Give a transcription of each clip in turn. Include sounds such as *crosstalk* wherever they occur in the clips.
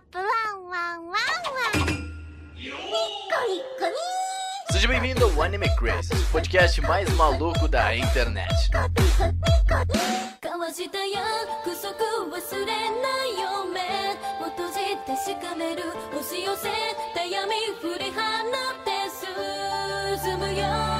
ップワンワンワンワンニッコニッコニー Seja bem-vindo ao Anime Crazy, o podcast mais maluco da internet. 交わした約束忘れないよ目を閉じ確かめる押し寄せた闇振り放って進むよ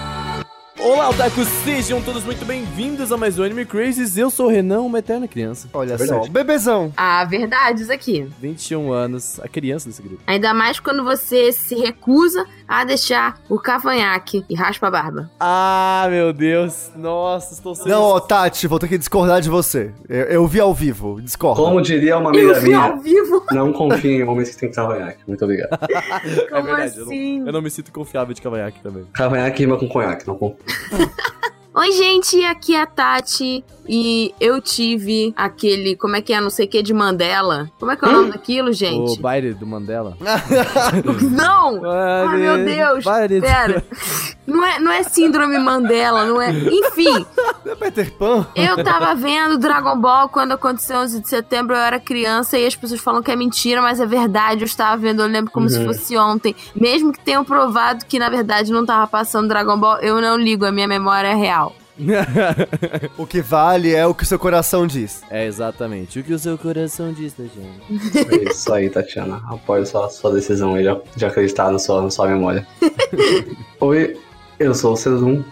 Olá, otakus! Sejam todos muito bem-vindos a mais um Anime Crazes. Eu sou o Renan, uma eterna criança. Olha Verdade. só, bebezão. Ah, verdades aqui. 21 anos, a criança desse grupo. Ainda mais quando você se recusa a deixar o cavanhaque e raspa a barba. Ah, meu Deus! Nossa, estou sendo... Não, ó, Tati, vou ter que discordar de você. Eu, eu vi ao vivo, discordo. Como diria uma Eu amiga vi ao minha, vivo. não confie em homens que têm cavanhaque. Muito obrigado. *laughs* Como é verdade, eu assim? não, eu não me sinto confiável de cavanhaque também. Cavanhaque rima com conhaque, não com... Oh. *laughs* Oi, gente, aqui é a Tati e eu tive aquele, como é que é, não sei o que, de Mandela. Como é que é o nome daquilo, O gente? baile do Mandela. *laughs* Não! Ai, meu Deus! Baile... Pera. Não é, não é síndrome Mandela, não é. Enfim, *laughs* É Peter Pan? eu tava vendo Dragon Ball quando aconteceu 11 de setembro, eu era criança e as pessoas falam que é mentira, mas é verdade. Eu estava vendo, eu lembro como se Uhum. fosse ontem. Mesmo que tenham provado que na verdade não tava passando Dragon Ball, eu não ligo, a minha memória é real. *laughs* O que vale é o que o seu coração diz. é, exatamente. O que o seu coração diz, né, gente? É isso aí, Tatiana. Apoio sua, sua decisão aí de, acreditar na sua, na sua memória. *laughs* Oi, eu sou o Cezum.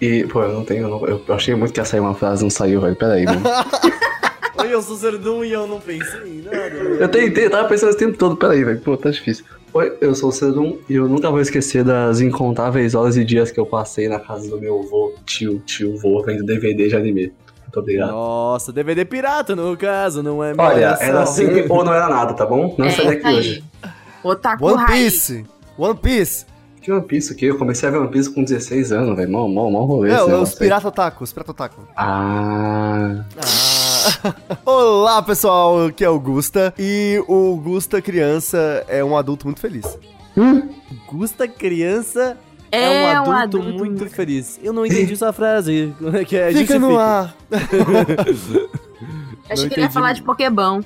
E, pô, eu não tenho. eu não- eu achei muito que ia sair uma frase, não saiu, velho. Pera aí, mano. *laughs* Oi, eu sou Serdum e eu não pensei em nada. Eu tentei, eu tava pensando esse tempo todo. Pera aí, velho. Pô, tá difícil. Oi, eu sou o Cezum e eu nunca vou esquecer das incontáveis horas e dias que eu passei na casa do meu avô, tio, tio, vô, vendo DVD de anime. Muito obrigado. Nossa, DVD pirata no caso, não é Olha, era assim *laughs* ou não era nada, tá bom? Não é, saí daqui tá aí. hoje. Otaku One. Piece. One Piece. Que One Piece aqui? Eu comecei a ver One Piece com 16 anos, velho. Mó, mó, mó rolê É, os pirata otaku, os pirata otaku. Ah... Ah. *laughs* Olá, pessoal, aqui é Augusta. E o Augusta, criança, é um adulto muito feliz. Gusta criança é, É um, um adulto adulto muito muito feliz. Eu não entendi essa frase. *laughs* que é, Fica no ar. *laughs* Achei Não que ele ia falar de Pokémon.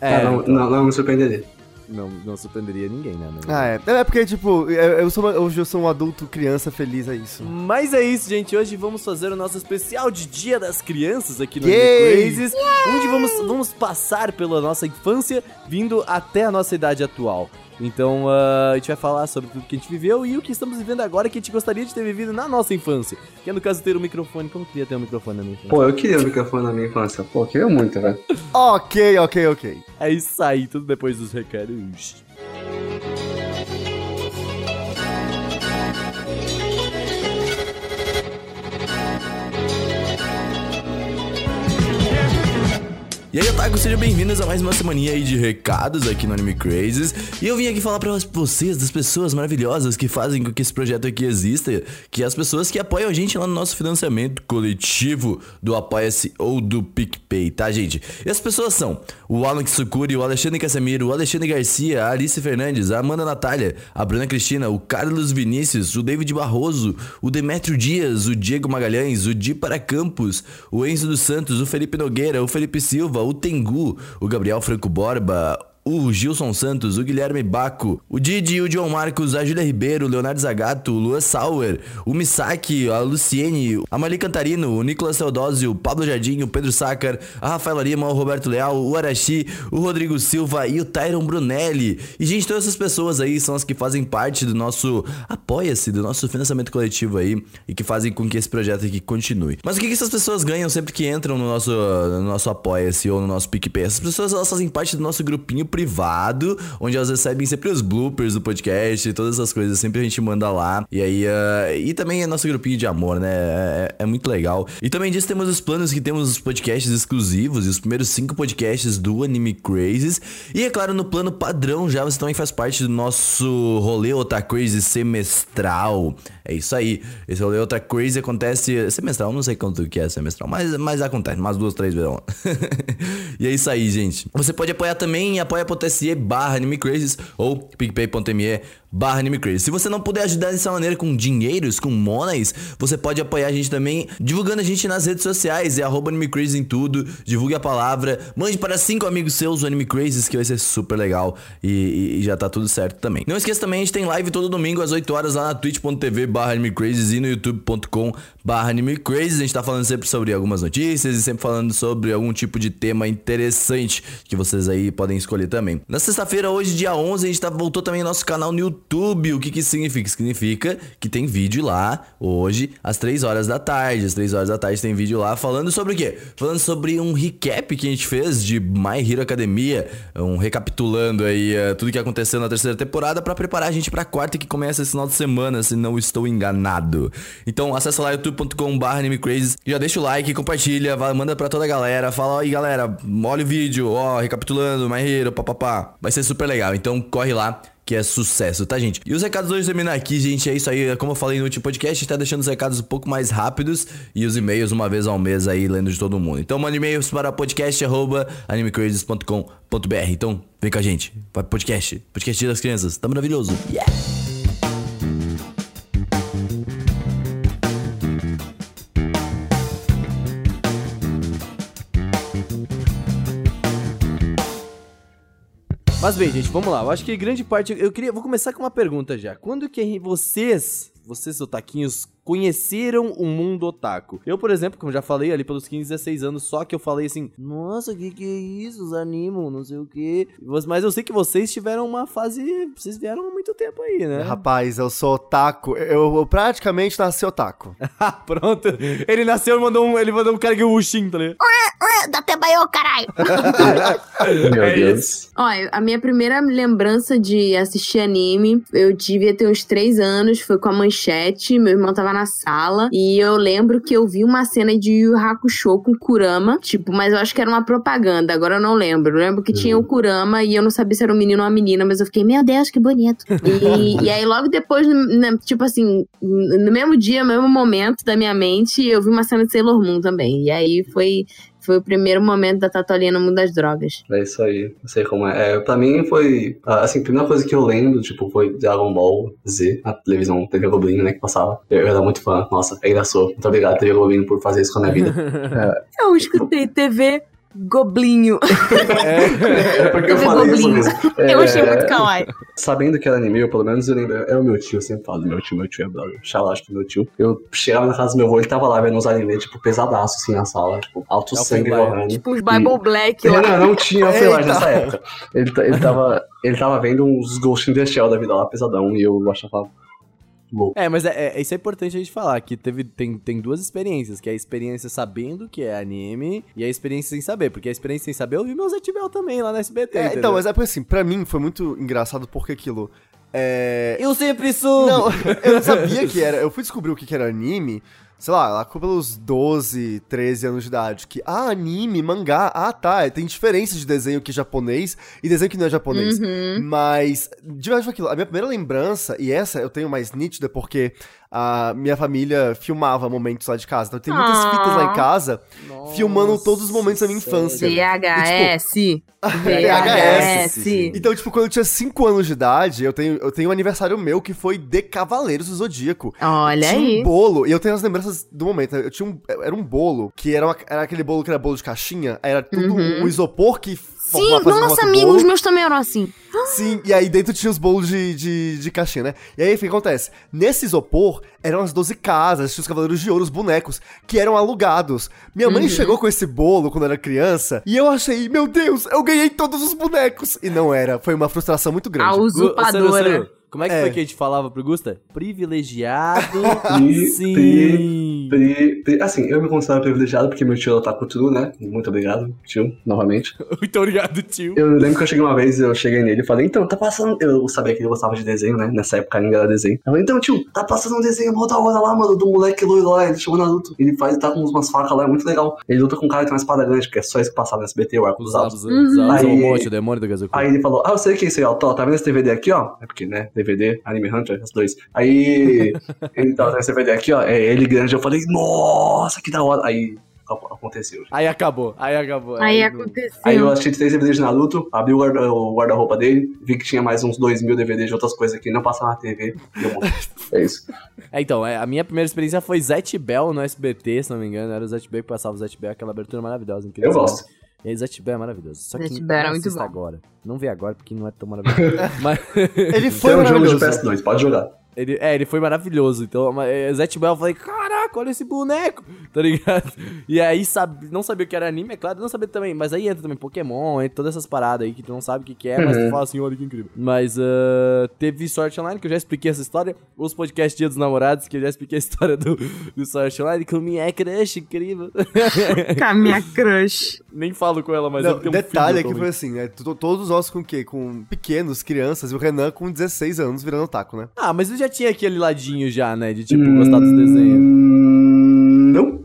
É, Ah, não, não, não me surpreenderia. Não, não surpreenderia ninguém, né? Ah, é. É porque, tipo, eu, eu sou uma- hoje eu sou um adulto criança feliz, é isso. Mas é isso, gente. Hoje vamos fazer o nosso especial de Dia das Crianças aqui no Crazes, onde vamos, vamos passar pela nossa infância, vindo até a nossa idade atual. Então, ah, a gente vai falar sobre tudo que a gente viveu e o que estamos vivendo agora que a gente gostaria de ter vivido na nossa infância. Que é, no caso, ter um microfone. Como queria ter um microfone na minha infância? Pô, eu queria o microfone na minha infância. Pô, eu queria muito, velho. Ok, ok, ok. É isso aí, tudo depois dos recados. E aí, Otaku, sejam bem-vindos a mais uma semaninha aí de recados aqui no Anime Crazes. E eu vim aqui falar pra vocês das pessoas maravilhosas que fazem com que esse projeto aqui exista, que é as pessoas que apoiam a gente lá no nosso financiamento coletivo do Apoia-se ou do PicPay, tá, gente? E as pessoas são o Alan Sukuri, o Alexandre Casemiro, o Alexandre Garcia, a Alice Fernandes, a Amanda Natália, a Bruna Cristina, o Carlos Vinícius, o David Barroso, o Demetrio Dias, o Diego Magalhães, o Di Para Campos, o Enzo dos Santos, o Felipe Nogueira, o Felipe Silva, o Tengu, o Gabriel Franco Borba, o Gilson Santos, o Guilherme Baco, o Didi, o John Marcos, a Júlia Ribeiro, o Leonardo Zagato, o Luan Sauer, o Misaki, a Luciene, a Mali Cantarino, o Nicolas Teodósio, o Pablo Jardim, o Pedro Sácar, a Rafaela Lima, o Roberto Leal, o Arashi, o Rodrigo Silva e o Tyron Brunelli. E, gente, todas essas pessoas aí são as que fazem parte do nosso Apoia-se, do nosso financiamento coletivo aí e que fazem com que esse projeto aqui continue. Mas o que, que essas pessoas ganham sempre que entram no nosso, no nosso Apoia-se ou no nosso PicPay? Essas pessoas elas fazem parte do nosso grupinho privado, onde elas recebem sempre os bloopers do podcast e todas essas coisas. Sempre a gente manda lá. E aí, ah, e também é nosso grupinho de amor, né? É, é muito legal. E também disso temos os planos que temos os podcasts exclusivos e os primeiros cinco podcasts do Anime Crazes. E é claro, no plano padrão já você também faz parte do nosso rolê Ota Crazy semestral. É isso aí. Esse rolê Ota Crazy acontece semestral, não sei quanto que é semestral, mas, mas acontece, umas duas, três vezes. *laughs* e é isso aí, gente. Você pode apoiar também em apoia apoia.se barra animecrazes ou picpay.me barra animecrazes. Se você não puder ajudar dessa maneira com dinheiros, com monas, você pode apoiar a gente também divulgando a gente nas redes sociais, é arroba animecrazes em tudo, divulgue a palavra, mande para cinco amigos seus o animecrazes que vai ser super legal e, e- e já tá tudo certo também. Não esqueça também, a gente tem live todo domingo às 8 horas lá na twitch.tv barra animecrazes e no youtube.com barra animecrazes. A gente tá falando sempre sobre algumas notícias e sempre falando sobre algum tipo de tema interessante que vocês aí podem escolher também. Na sexta-feira, hoje, dia 11, a gente tá, voltou também nosso canal no YouTube. O que que significa? Significa que tem vídeo lá hoje às 3 horas da tarde. Às 3 horas da tarde tem vídeo lá falando sobre o quê? Falando sobre um recap que a gente fez de My Hero Academia, um recapitulando aí eh, tudo que aconteceu na terceira temporada pra preparar a gente pra quarta que começa esse final de semana, se não estou enganado. Então acessa lá youtube.com/animecrazes, já deixa o like, compartilha, vai- manda pra toda a galera, fala aí galera, olha o vídeo, ó, recapitulando, My Hero, papapá. Vai ser super legal. Então corre lá que é sucesso, tá, gente? E os recados hoje terminam aqui, gente. É isso aí. Como eu falei no último podcast, a gente tá deixando os recados um pouco mais rápidos e os e-mails uma vez ao mês aí, lendo de todo mundo. Então, manda e-mails para podcast.animecrazes.com.br. Então, vem com a gente. Vai pro podcast. Podcast das crianças. Tá maravilhoso. Yeah! Mas bem, gente, vamos lá. Eu acho que grande parte. Eu queria. Vou começar com uma pergunta já. Quando que vocês, vocês otaquinhos, conheceram o mundo otaku? Eu, por exemplo, como já falei, ali pelos 15, 16 anos, só que eu falei assim: Nossa, que que é isso? Os animam, não sei o quê. Mas eu sei que vocês tiveram uma fase. Vocês vieram há muito tempo aí, né? *laughs* Rapaz, eu sou otaku. Eu, eu praticamente nasci otaku. *laughs* Pronto. Ele nasceu e mandou um. Ele mandou um cara que o Ushin, tá ligado? Dá até baiô, caralho. *laughs* Meu É Deus. Olha, a minha primeira lembrança de assistir anime, eu devia ter uns três anos, foi com a manchete, meu irmão tava na sala, e eu lembro que eu vi uma cena de Yu Hakusho com Kurama, tipo, mas eu acho que era uma propaganda, agora eu não lembro. Eu lembro que tinha o Kurama e eu não sabia se era um menino ou uma menina, mas eu fiquei, meu Deus, que bonito. *laughs* E, e aí logo depois, né, tipo assim, no mesmo dia, no mesmo momento da minha mente, eu vi uma cena de Sailor Moon também. E aí foi... Foi o primeiro momento da Tatolinha no mundo das drogas. É isso aí, não sei como é. é. Pra mim foi, ah, assim, a primeira coisa que eu lembro, tipo, foi Dragon Ball Z, na televisão, TV Globinho, né, que passava. Eu, eu era muito fã, nossa, ainda sou. Muito obrigado, TV Globinho, por fazer isso com a minha vida. *laughs* Eu escutei TV Goblinho. *laughs* É porque eu falei isso Globinho. mesmo. Eu É, achei muito kawaii. Sabendo que era anime, eu, pelo menos eu lembro, era o meu tio, eu sempre falo, meu tio, meu tio é brother, acho que meu tio. Eu chegava na casa do meu avô, ele tava lá vendo uns animes, tipo, pesadaço, assim, na sala, tipo, alto É sangue jorrando. tipo uns Bible Black Não, lá. não, não tinha Eita. Flash nessa época. Ele, ele, tava, ele tava vendo uns Ghost in the Shell da vida lá, pesadão, e eu achava louco. É, mas é, é- isso é importante a gente falar, que teve, tem, tem duas experiências, que é a experiência sabendo que é anime e a experiência sem saber, porque a experiência sem saber eu vi meus Ativel também lá na SBT, É, então, mas é porque assim, pra mim foi muito engraçado porque aquilo. É. Eu sempre soube! Não, *laughs* eu não sabia que era. Eu fui descobrir o que era anime, sei lá, lá pelos 12, 13 anos de idade. Que, ah, anime, mangá, ah tá, tem diferença de desenho que é japonês e desenho que não é japonês. Uhum. Mas, de verdade, aquilo. A minha primeira lembrança, e essa eu tenho mais nítida porque a minha família filmava momentos lá de casa. Então tem muitas Ah. fitas lá em casa filmando todos os momentos da minha infância. VHS. VHS. VHS. Então, tipo, quando eu tinha 5 anos de idade, eu tenho, eu tenho um aniversário meu que foi de Cavaleiros do Zodíaco. Olha tinha aí. um bolo, e eu tenho as lembranças do momento. Eu tinha um, era um bolo, que era, uma- era aquele bolo que era bolo de caixinha, era tudo um isopor que Sim, nossa, amigo, os meus também eram assim. Sim, e aí dentro tinha os bolos de, de, de caixinha, né? E aí o que acontece? Nesse isopor eram as 12 casas, tinha os Cavaleiros de Ouro, os bonecos, que eram alugados. Minha mãe chegou com esse bolo quando eu era criança, e eu achei, meu Deus, eu ganhei todos os bonecos! E não era, foi uma frustração muito A grande. Ô, Saru, usurpadora. Como é que É. foi que a gente falava pro Gusta? Privilegiado. *laughs* Pri- sim. Pri- pri- assim, eu me considero privilegiado porque meu tio tá com tudo, né? Muito obrigado, tio, novamente. *laughs* Muito obrigado, tio. Eu lembro que eu cheguei uma vez, eu cheguei nele e falei, então, tá passando. Eu sabia que ele gostava de desenho, né? Nessa época ainda era desenho. Eu falei, então, tio, tá passando um desenho mó da hora lá, mano, do moleque loiro lá, ele chama Naruto. Ele faz, tá com umas facas lá, é muito legal. Ele luta com um cara que tem uma espada grande, porque é só isso que passava no SBT, o arco dos Aí- monte, o demônio do. Aí ele falou, ah, eu sei que é isso aí, ó, tá vendo esse DVD aqui, ó? É porque, né, DVD, Anime Hunter, os dois. Aí, ele tá vendo esse DVD aqui, ó, é ele grande, eu falei, nossa, que da hora. Aí, aconteceu. Aí acabou, aí acabou. Aí não- aconteceu. Aí eu assisti três DVDs de Naruto, abri o guarda- o guarda-roupa dele, vi que tinha mais uns dois mil DVDs de outras coisas que não passavam na TV. Deu bom. *laughs* É isso. É, então, é, a minha primeira experiência foi Zet Bell no SBT, se não me engano. Era o Zet Bell que passava o Zet Bell, aquela abertura maravilhosa. incrível. Eu gosto. E aí, Zet Bell é maravilhoso. Só que Bell era não muito assista bom. agora. Não vê agora, porque não é tão maravilhoso. *laughs* Mas... Ele foi Tem um jogo de maravilhoso. PS2, pode jogar. Ele, é, ele foi maravilhoso. Então, é, Zet Bell, eu falei, caraca, olha esse boneco, tá ligado? E aí, sabe, não sabia o que era anime, é claro, não sabia também. Mas aí entra também Pokémon, entra todas essas paradas aí que tu não sabe o que, que é, mas tu fala assim, olha que incrível. Mas ah, teve Sword Online, que eu já expliquei essa história. Os podcasts Dia dos Namorados, que eu já expliquei a história do, do Sword Online, com minha crush incrível. *laughs* Com a minha crush. Nem falo com ela, mas Não, eu tenho um detalhe é filho que foi assim, né? to- Todos nós com o quê? Com pequenos, crianças, e o Renan com 16 anos virando taco, né? Ah, mas eu já tinha aquele ladinho já, né? De tipo, gostar dos desenhos. Hum, Não.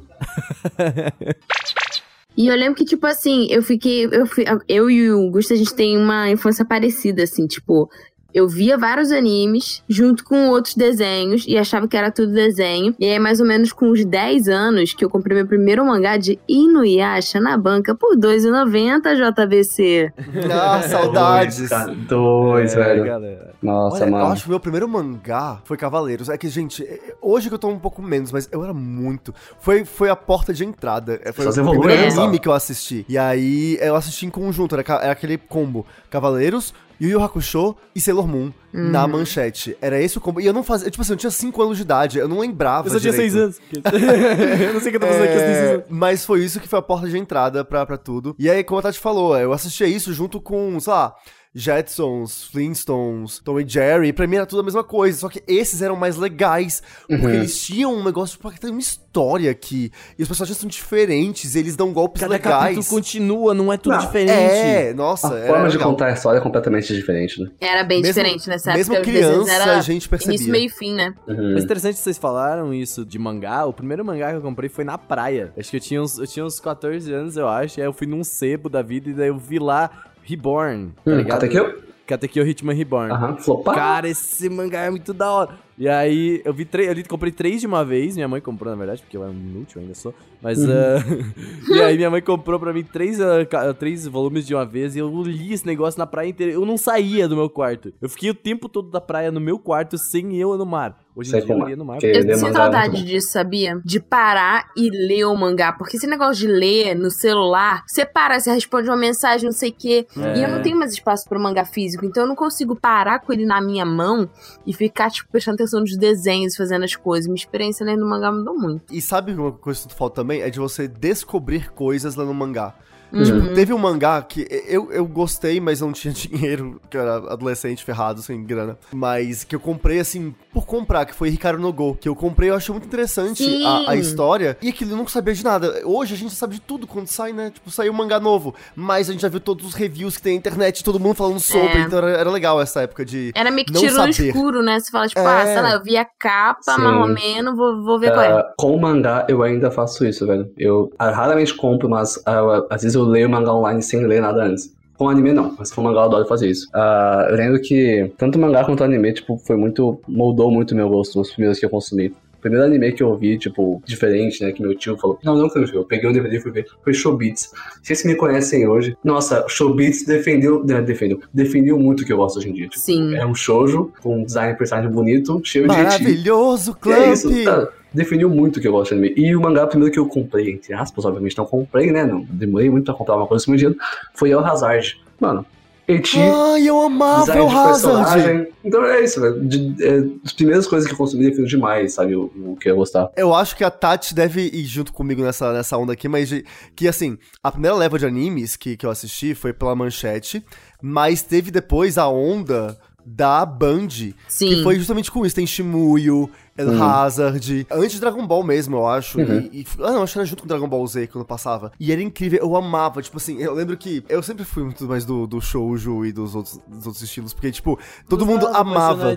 E eu lembro que, tipo assim, eu fiquei. Eu, fui, eu e o Gusto, a gente tem uma infância parecida, assim, tipo. Eu via vários animes junto com outros desenhos e achava que era tudo desenho. E aí, mais ou menos com uns 10 anos, que eu comprei meu primeiro mangá de Inuyasha na banca por R$2,90 JBC. *laughs* Ah, saudades. Dois, cara, dois É, velho. galera. Nossa, Olha, eu mano. acho que o meu primeiro mangá foi Cavaleiros. É que, gente, é- hoje que eu tô um pouco menos, mas eu era muito. Foi, foi a porta de entrada. É, Foi Só o primeiro né, anime que eu assisti. E aí eu assisti em conjunto, era, era aquele combo. Cavaleiros, Yu Yu Hakusho e Sailor Moon na manchete. Era esse o combo. E eu não fazia. Tipo assim, eu tinha 5 anos de idade, eu não lembrava. Eu só tinha direito. 6 anos. *laughs* eu não sei o que eu tô fazendo aqui, É, anos. mas foi isso que foi a porta de entrada pra, pra tudo. E aí, como a Tati falou, eu assistia isso junto com, sei lá, Jetsons, Flintstones, Tom e Jerry. Pra mim era tudo a mesma coisa, só que esses eram mais legais. Porque Uhum. eles tinham um negócio, porque tem uma história aqui. E os personagens são diferentes, eles dão golpes Cada legais. continua, não é tudo Não, diferente. É, nossa, A forma de legal. contar a história é completamente diferente, né? Era bem Mesmo- diferente nessa mesmo época. desenhos criança, era a gente percebia. Início, meio e fim, né? Uhum. Mas interessante que vocês falaram isso de mangá. O primeiro mangá que eu comprei foi na praia. Acho que eu tinha uns, eu tinha uns 14 anos, eu acho. E aí eu fui num sebo da vida e daí eu vi lá Reborn, tá Hum? Katekyo? Katekyo Hitman Reborn. Aham, flopar. Cara, esse mangá é muito da hora. E aí, eu vi três, eu comprei três de uma vez. Minha mãe comprou, na verdade, porque eu era inútil ainda sou. Mas, ah, *laughs* e aí minha mãe comprou pra mim três, ca- três volumes de uma vez. E eu li esse negócio na praia inteira. Eu não saía do meu quarto. Eu fiquei o tempo todo da praia no meu quarto, sem eu no mar. Hoje em Sei dia eu como é. iria no. Que Eu é muito saudade disso, sabia? De parar e ler o mangá. Porque esse negócio de ler no celular, você para, você responde uma mensagem, não sei o quê. E eu não tenho mais espaço para mangá físico. Então eu não consigo parar com ele na minha mão e ficar, tipo, prestando atenção nos desenhos, fazendo as coisas. Minha experiência lendo mangá mudou muito. E sabe uma coisa que tu falta também? É de você descobrir coisas lá no mangá. Uhum. Tipo, teve um mangá que eu, eu gostei, mas não tinha *laughs* dinheiro, que eu era adolescente ferrado, sem grana. Mas que eu comprei, assim, por comprar, que foi Ricardo no Go. Que eu comprei, eu achei muito interessante a, a história. E aquilo eu não sabia de nada. Hoje a gente sabe de tudo quando sai, né? Tipo, saiu um mangá novo. Mas a gente já viu todos os reviews que tem na internet, todo mundo falando sobre. É. Então era, era legal essa época de. Era meio que Não tiro no saber. escuro, né? Você fala, tipo, É. ah, sei lá, eu vi a capa, Sim. mais ou menos, vou, vou ver qual é. Ah, com o mangá, eu ainda faço isso, velho. Eu ah, raramente compro, mas ah, às vezes eu leio mangá online sem ler nada antes. Com anime não, mas com mangá eu adoro fazer isso. Ah, eu lembro que tanto mangá quanto anime, tipo, foi muito. moldou muito o meu gosto, os primeiros que eu consumi. O primeiro anime que eu vi, tipo, diferente, né, que meu tio falou, não, não eu vi, eu peguei um DVD e fui ver, foi Showbiz. Vocês que me conhecem hoje, nossa, Showbiz defendeu, né, defendeu, definiu muito o que eu gosto hoje em dia. Tipo, Sim. É um shoujo, com um design de personagem bonito, cheio de eti. Maravilhoso, Que é isso, Clamp! Definiu muito o que eu gosto de anime. E o mangá primeiro que eu comprei, entre aspas, obviamente não comprei, né? Não demorei muito pra comprar uma coisa assim, dinheiro, foi El Hazard. Mano, Eti, Ai, eu amava o Hazard! Então é isso, velho. De- é, as primeiras coisas que eu consumi definiu demais, sabe? O, o que eu ia gostar. Eu acho que a Tati deve ir junto comigo nessa, nessa onda aqui, mas de- que assim, a primeira leva de animes que, que eu assisti foi pela manchete, mas teve depois a onda da Band, Sim. que foi justamente com isso. Tem Shimuyo, Uhum. Hazard, antes de Dragon Ball mesmo, eu acho. Uhum. E, e- ah, não, acho que era junto com Dragon Ball Z quando passava. E era incrível, eu amava, tipo assim, eu lembro que eu sempre fui muito mais do, do shoujo e dos outros, dos outros estilos, porque, tipo, todo mundo amava.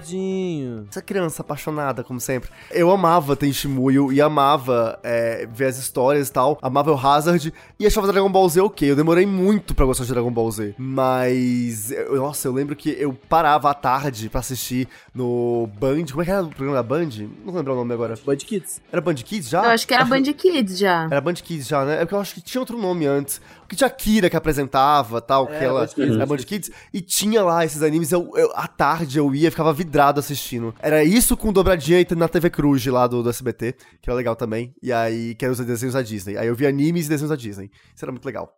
Essa criança apaixonada, como sempre. Eu amava Tenshimuyo e amava é, ver as histórias e tal. Amava o Hazard e achava Dragon Ball Z ok. Eu demorei muito pra gostar de Dragon Ball Z. Mas, eu- nossa, eu lembro que eu parava à tarde pra assistir no Band. Como é que era o programa da Band? Não lembro o nome agora. Band Kids. Era Band Kids já? Eu acho que era Band Kids já. Era Band Kids já, né? É porque eu acho que tinha outro nome antes. Que tinha a Kira que apresentava tal, que ela. Band Kids, era Band Band Kids. E tinha lá esses animes. Eu, eu- à tarde eu ia, ficava vidrado assistindo. Era isso com dobradinha e na TV Cruz lá do, do SBT, que era legal também. E aí, que eram os desenhos da Disney. Aí eu via animes e desenhos da Disney. Isso era muito legal.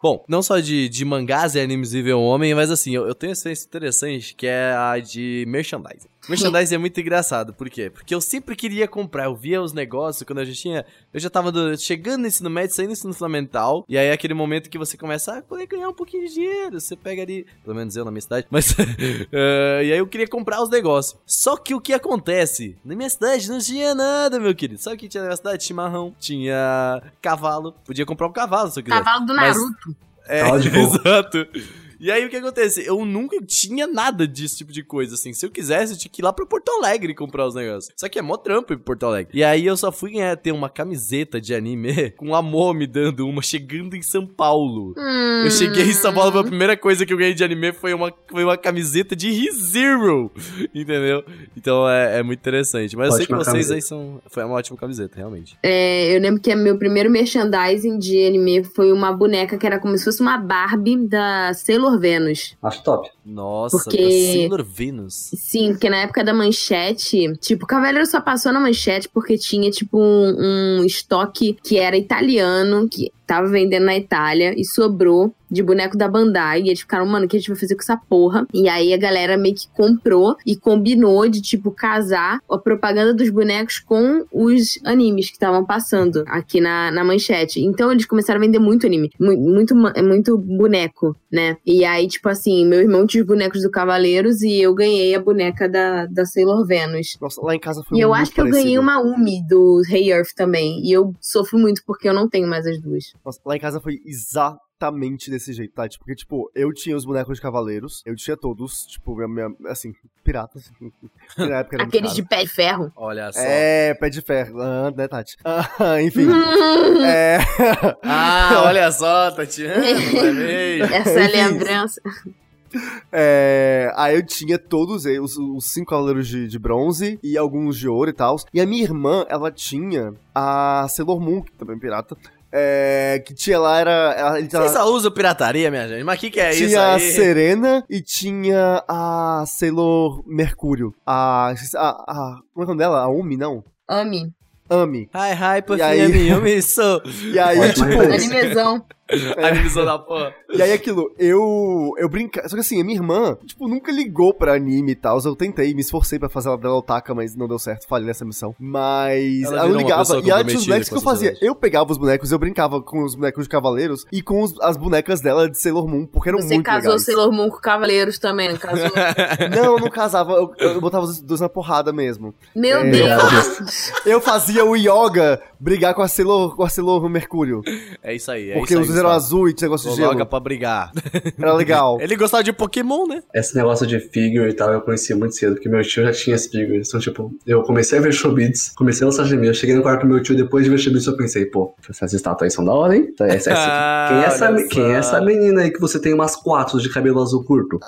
Bom, não só de, de mangás e animes viver um homem, mas assim, eu, eu tenho uma experiência interessante que é a de merchandising. Merchandising é muito engraçado, por quê? Porque eu sempre queria comprar, eu via os negócios quando eu já tinha. Eu já tava do- chegando no ensino médio, saindo do ensino fundamental, e aí é aquele momento que você começa a poder ganhar um pouquinho de dinheiro. Você pega ali, pelo menos eu na minha cidade, mas. *laughs* eh, e aí eu queria comprar os negócios. Só que o que acontece? Na minha cidade não tinha nada, meu querido. Sabe o que tinha na minha cidade? Chimarrão, tinha cavalo. Podia comprar um cavalo se eu quiser. Cavalo do Mas- Naruto. É, de *laughs* fogo. exato. E aí o que acontece? Eu nunca tinha nada desse tipo de coisa, assim. Se eu quisesse, eu tinha que ir lá pra Porto Alegre comprar os negócios. Só que é mó trampo ir pra Porto Alegre. E aí eu só fui ganhar, ter uma camiseta de anime *laughs* com a Mo me dando uma chegando em São Paulo. Hum. Eu cheguei em São Paulo, a primeira coisa que eu ganhei de anime foi uma, foi uma camiseta de ReZero. *laughs* Entendeu? Então é, é muito interessante. Mas eu sei que Ótima vocês camiseta. aí são. Foi uma ótima camiseta, realmente. É, eu lembro que meu primeiro merchandising de anime foi uma boneca que era como se fosse uma Barbie da Sailor Venus. Acho top. Nossa, Porque- da Sailor Venus. Sim, porque na época da manchete, tipo, Cavaleiro só passou na manchete porque tinha, tipo, um, um estoque que era italiano, que tava vendendo na Itália e sobrou de boneco da Bandai. E eles ficaram, mano, o que a gente vai fazer com essa porra? E aí a galera meio que comprou e combinou de, tipo, casar a propaganda dos bonecos com os animes que estavam passando aqui na, na manchete. Então eles começaram a vender muito anime, mu- muito, muito boneco, né? E aí, tipo assim, meu irmão tinha os bonecos do Cavaleiros e eu ganhei a boneca da, da Sailor Venus. Nossa, lá em casa foi E eu acho que eu parecido. ganhei uma Umi do Hey Earth também. E eu sofro muito porque eu não tenho mais as duas. Nossa, lá em casa foi exatamente desse jeito, tá? Tipo, porque, tipo, eu tinha os bonecos de cavaleiros, eu tinha todos, tipo, minha, minha- assim, piratas. *laughs* na época era Aqueles de pé de ferro. Olha só. É, pé de ferro, ah, né, Tati? *laughs* Ah, enfim. *laughs* é. Ah, olha só, Tatiana. parabéns. Essa Enfim. lembrança. É, aí eu tinha todos eles, os, os cinco cavaleiros de, de bronze e alguns de ouro e tal. E a minha irmã, ela tinha a Sailor Moon, que também é pirata. É, que tinha lá, era. Ela, ele Vocês só usam pirataria, minha gente? Mas o que, que é isso tinha a? Serena e tinha a Sailor Mercúrio. A. a, a como é o nome dela? A Umi, não? Ami. Ami. Hi, hi, E pufinha aí? eu me sou. E aí, tipo. Referência. Animezão. Da porra. E aí aquilo, eu. Eu brincava. Só que assim, a minha irmã, tipo, nunca ligou pra anime e tal. Eu tentei, me esforcei pra fazer ela dela otaka, mas não deu certo, falhei nessa missão. Mas Ela ela, uma ligava. E ela tinha os bonecos que eu fazia. Eu pegava os bonecos, eu brincava com os bonecos de Cavaleiros e com os- as bonecas dela de Sailor Moon, porque eram Você muito casou legais. Sailor Moon com Cavaleiros também, não casou? *laughs* Não, eu não casava, eu, eu botava os dois na porrada mesmo. Meu É, Deus. Eu fazia o Yoga brigar com a Sailor, com a Sailor Mercúrio. É isso aí, é porque isso aí. os Gustavo. azul e negócio de gelo. pra brigar. *laughs* Era legal. Ele gostava de Pokémon, né? Esse negócio de figure e tal, eu conhecia muito cedo, porque meu tio já tinha as figures. Então, tipo, eu comecei a ver Showbiz, comecei a lançar eu cheguei no quarto do meu tio, depois de ver Showbiz, eu pensei, pô, essas estátuas aí são da hora, hein? Essa- essa- *laughs* Ah, quem, é essa, quem é essa menina aí que você tem umas quatro de cabelo azul curto?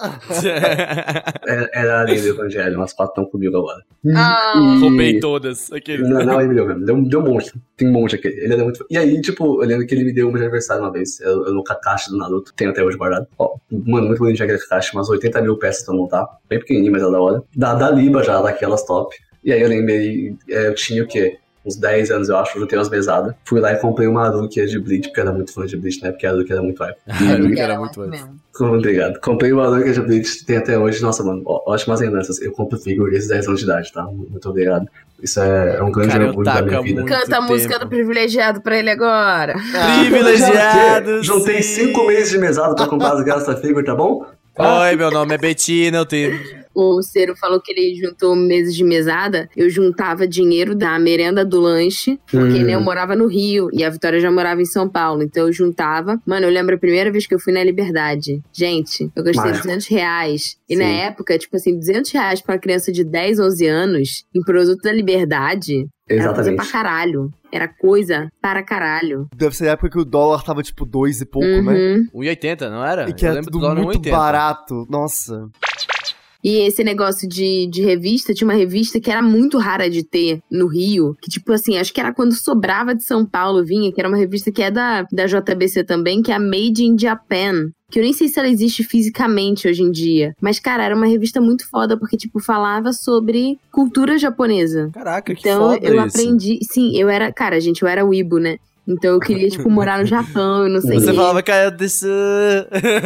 Era, *laughs* era a Lady Evangelho, umas quatro estão comigo agora. Ah. E- Roubei todas. Aquele. Não, não, ele me deu mesmo. Deu, deu um monte. Tem um monte aqui. Ele era muito. E aí, tipo, eu lembro que ele me deu um de aniversário uma vez. Eu, eu no Kakashi do Naruto. Tenho até hoje guardado. Ó, mano, muito bonitinho aquele Kakashi. Umas 80 mil peças pra montar. Bem pequenininho, mas é da hora. Da, da Liba já, daquelas top. E aí eu lembrei. é, eu tinha o quê? Uns 10 anos, eu acho, eu juntei umas mesadas. Fui lá e comprei uma Aruki de Bleach, porque eu era muito fã de Bleach, né? Porque a Aruki era muito hype. *laughs* Haruki era muito mesmo. Obrigado. Comprei uma Aruki de Bleach, tem até hoje. Nossa, mano, ó, ótimas lembranças. Eu compro desde 10 anos de idade, tá? Muito obrigado. Isso é, é um grande Cara, orgulho da minha vida. Canta a música tempo. do privilegiado pra ele agora. *laughs* Privilegiado. Juntei sim. cinco meses de mesada pra comprar as graças figure, tá bom? Oi, meu nome é Betina, eu tenho. O Ciro falou que ele juntou meses de mesada. Eu juntava dinheiro da merenda do lanche, porque Hum. né, eu morava no Rio e a Vitória já morava em São Paulo. Então eu juntava. Mano, eu lembro a primeira vez que eu fui na Liberdade. Gente, eu gastei Mágico. 200 reais. E Sim. na época, tipo assim, 200 reais pra uma criança de 10, 11 anos em produto da Liberdade. Era coisa pra Exatamente. caralho. Era coisa para caralho. Deve ser a época que o dólar tava tipo dois e pouco, né? Uhum. 1,80, não era? E que eu era lembro tudo do dólar muito 1,80. barato. Nossa. E esse negócio de, de revista, tinha uma revista que era muito rara de ter no Rio, que tipo assim, acho que era quando sobrava de São Paulo, vinha, que era uma revista que é da, da JBC também, que é a Made in Japan. Que eu nem sei se ela existe fisicamente hoje em dia. Mas, cara, era uma revista muito foda, porque, tipo, falava sobre cultura japonesa. Caraca, que Então foda eu isso. aprendi. Sim, eu era. Cara, gente, eu era Weibo, né? Então eu queria, tipo, morar no Japão, eu não sei o Você falava, cara, desse...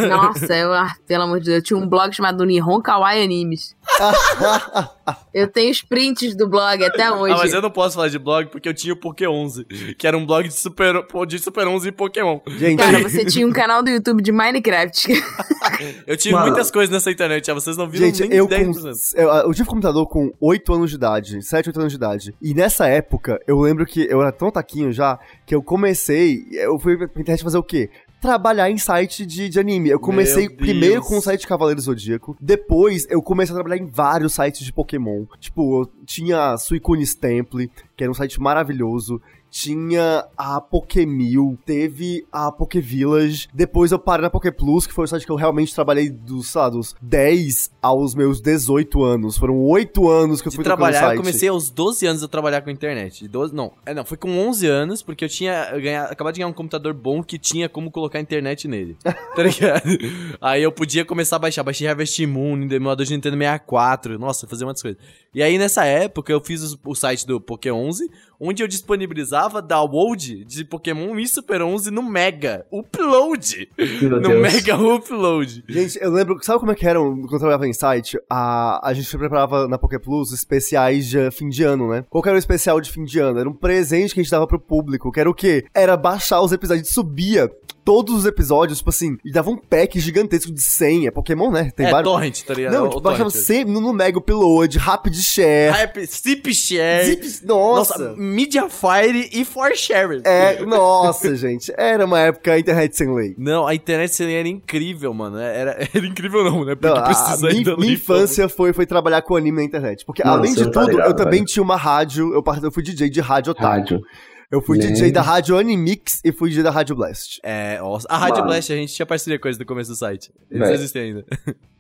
Nossa, eu, ah, pelo amor de Deus, eu tinha um blog chamado Nihon Kawaii Animes. *laughs* eu tenho os prints do blog até hoje. Ah, mas eu não posso falar de blog porque eu tinha o Poké 11, que era um blog de Super, de Super 11 e Pokémon. Gente, Cara, você tinha um canal do YouTube de Minecraft. *laughs* Eu tive Mano. muitas coisas nessa internet, ah, vocês não viram Gente, nem eu, com, 10%. eu, eu tive computador com 8 anos de idade, 7, 8 anos de idade. E nessa época, eu lembro que eu era tão taquinho já, que eu comecei, eu fui pra internet fazer o quê? Trabalhar em site de, de anime. Eu comecei primeiro com o site de Cavaleiro Zodíaco, depois eu comecei a trabalhar em vários sites de Pokémon. Tipo, eu tinha Suicunes Temple, que era um site maravilhoso. Tinha a Pokemil, teve a Pokevillage. Depois eu parei na Poképlus, que foi o site que eu realmente trabalhei dos, sei lá, dos 10 aos meus 18 anos. Foram 8 anos que eu De fui tocando trabalhar, site. eu comecei aos 12 anos a trabalhar com internet. De 12, não, é, não, foi com 11 anos, porque eu tinha ganhado, acabado de ganhar um computador bom que tinha como colocar internet nele. Tá ligado? *laughs* aí eu podia começar a baixar, baixei Harvest Moon, emulador de Nintendo 64, nossa, fazer muitas coisas. E aí nessa época eu fiz os- o site do Poké 11, onde eu disponibilizava download de Pokémon e Super 11 no Mega Upload. Meu no Deus. Mega Upload. Gente, eu lembro, sabe como é que era quando eu trabalhava em site? A, a gente preparava na Poké Plus especiais de fim de ano, né? Qual que era o especial de fim de ano? Era um presente que a gente dava pro público, que era o quê? Era baixar os episódios, a gente subia todos os episódios, tipo assim, e dava um pack gigantesco de 100, é Pokémon, né? Tem é, vários. torrent, tá ligado? Não, É tipo, baixava sempre no, Mega Upload, Rapid Share, Hype, Zip Share. Zip, nossa. Nossa, Mediafire e For Share. É, nossa, *laughs* gente, era uma época internet sem lei. Não, a internet sem lei era incrível, mano. Era, *laughs* era incrível não, né? Porque Não, a- a precisa minha, ainda minha infância foi, foi trabalhar com anime na internet. Porque além de tá tudo, ligado, eu também velho. tinha uma rádio, eu, eu fui DJ de rádio otaku. Rádio. Eu fui Nem- DJ da rádio Animix e fui DJ da rádio Blast. É, nossa, a Rádio Mano. Blast a gente tinha parceria com eles no começo do site. Eles existem ainda.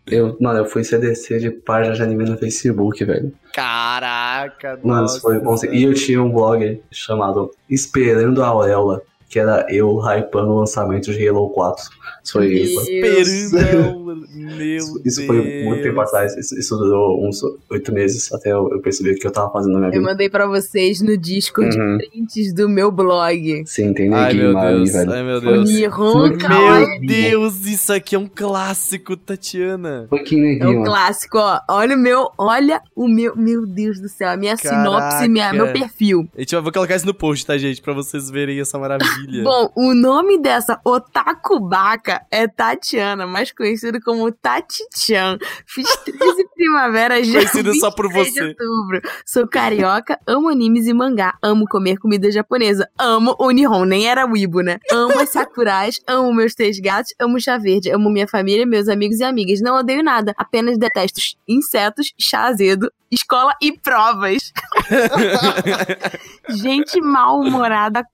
Eu, mano, eu fui CDC de página de anime no Facebook, velho. Caraca, Mano, nossa. isso foi bom. E eu tinha um blog chamado Esperando a Auréola, que era eu hypando o lançamento de Halo 4. Isso foi. Esperando, meu Isso foi muito tempo atrás. Isso, isso durou uns oito meses até eu, eu perceber o que eu tava fazendo na minha Eu vida. mandei pra vocês no Discord Uhum. prints do meu blog. Sim, tem Ai, neguinho ali, Deus. velho. Ai, meu Deus. Nihon. Meu Deus, isso aqui é um clássico, Tatiana. Foi que É neguinho. um clássico, ó. Olha o meu, olha o meu, meu Deus do céu, a minha sinopse, minha, Caraca. meu perfil. A gente vai vou colocar isso no post, tá, gente? Pra vocês verem essa maravilha. Bom, o nome dessa otakubaka é Tatiana, mais conhecido como Tati-chan. Fiz 13 primaveras já. Conhecido só por 23 de você. outubro. Sou carioca, amo animes e mangá, amo comer comida japonesa, amo o Nihon, nem era Weibo, né? Amo as sakurais, *laughs* amo meus três gatos, amo chá verde, amo minha família, meus amigos e amigas. Não odeio nada, apenas detesto insetos, chá azedo, escola e provas. *laughs* *laughs* Gente mal-humorada,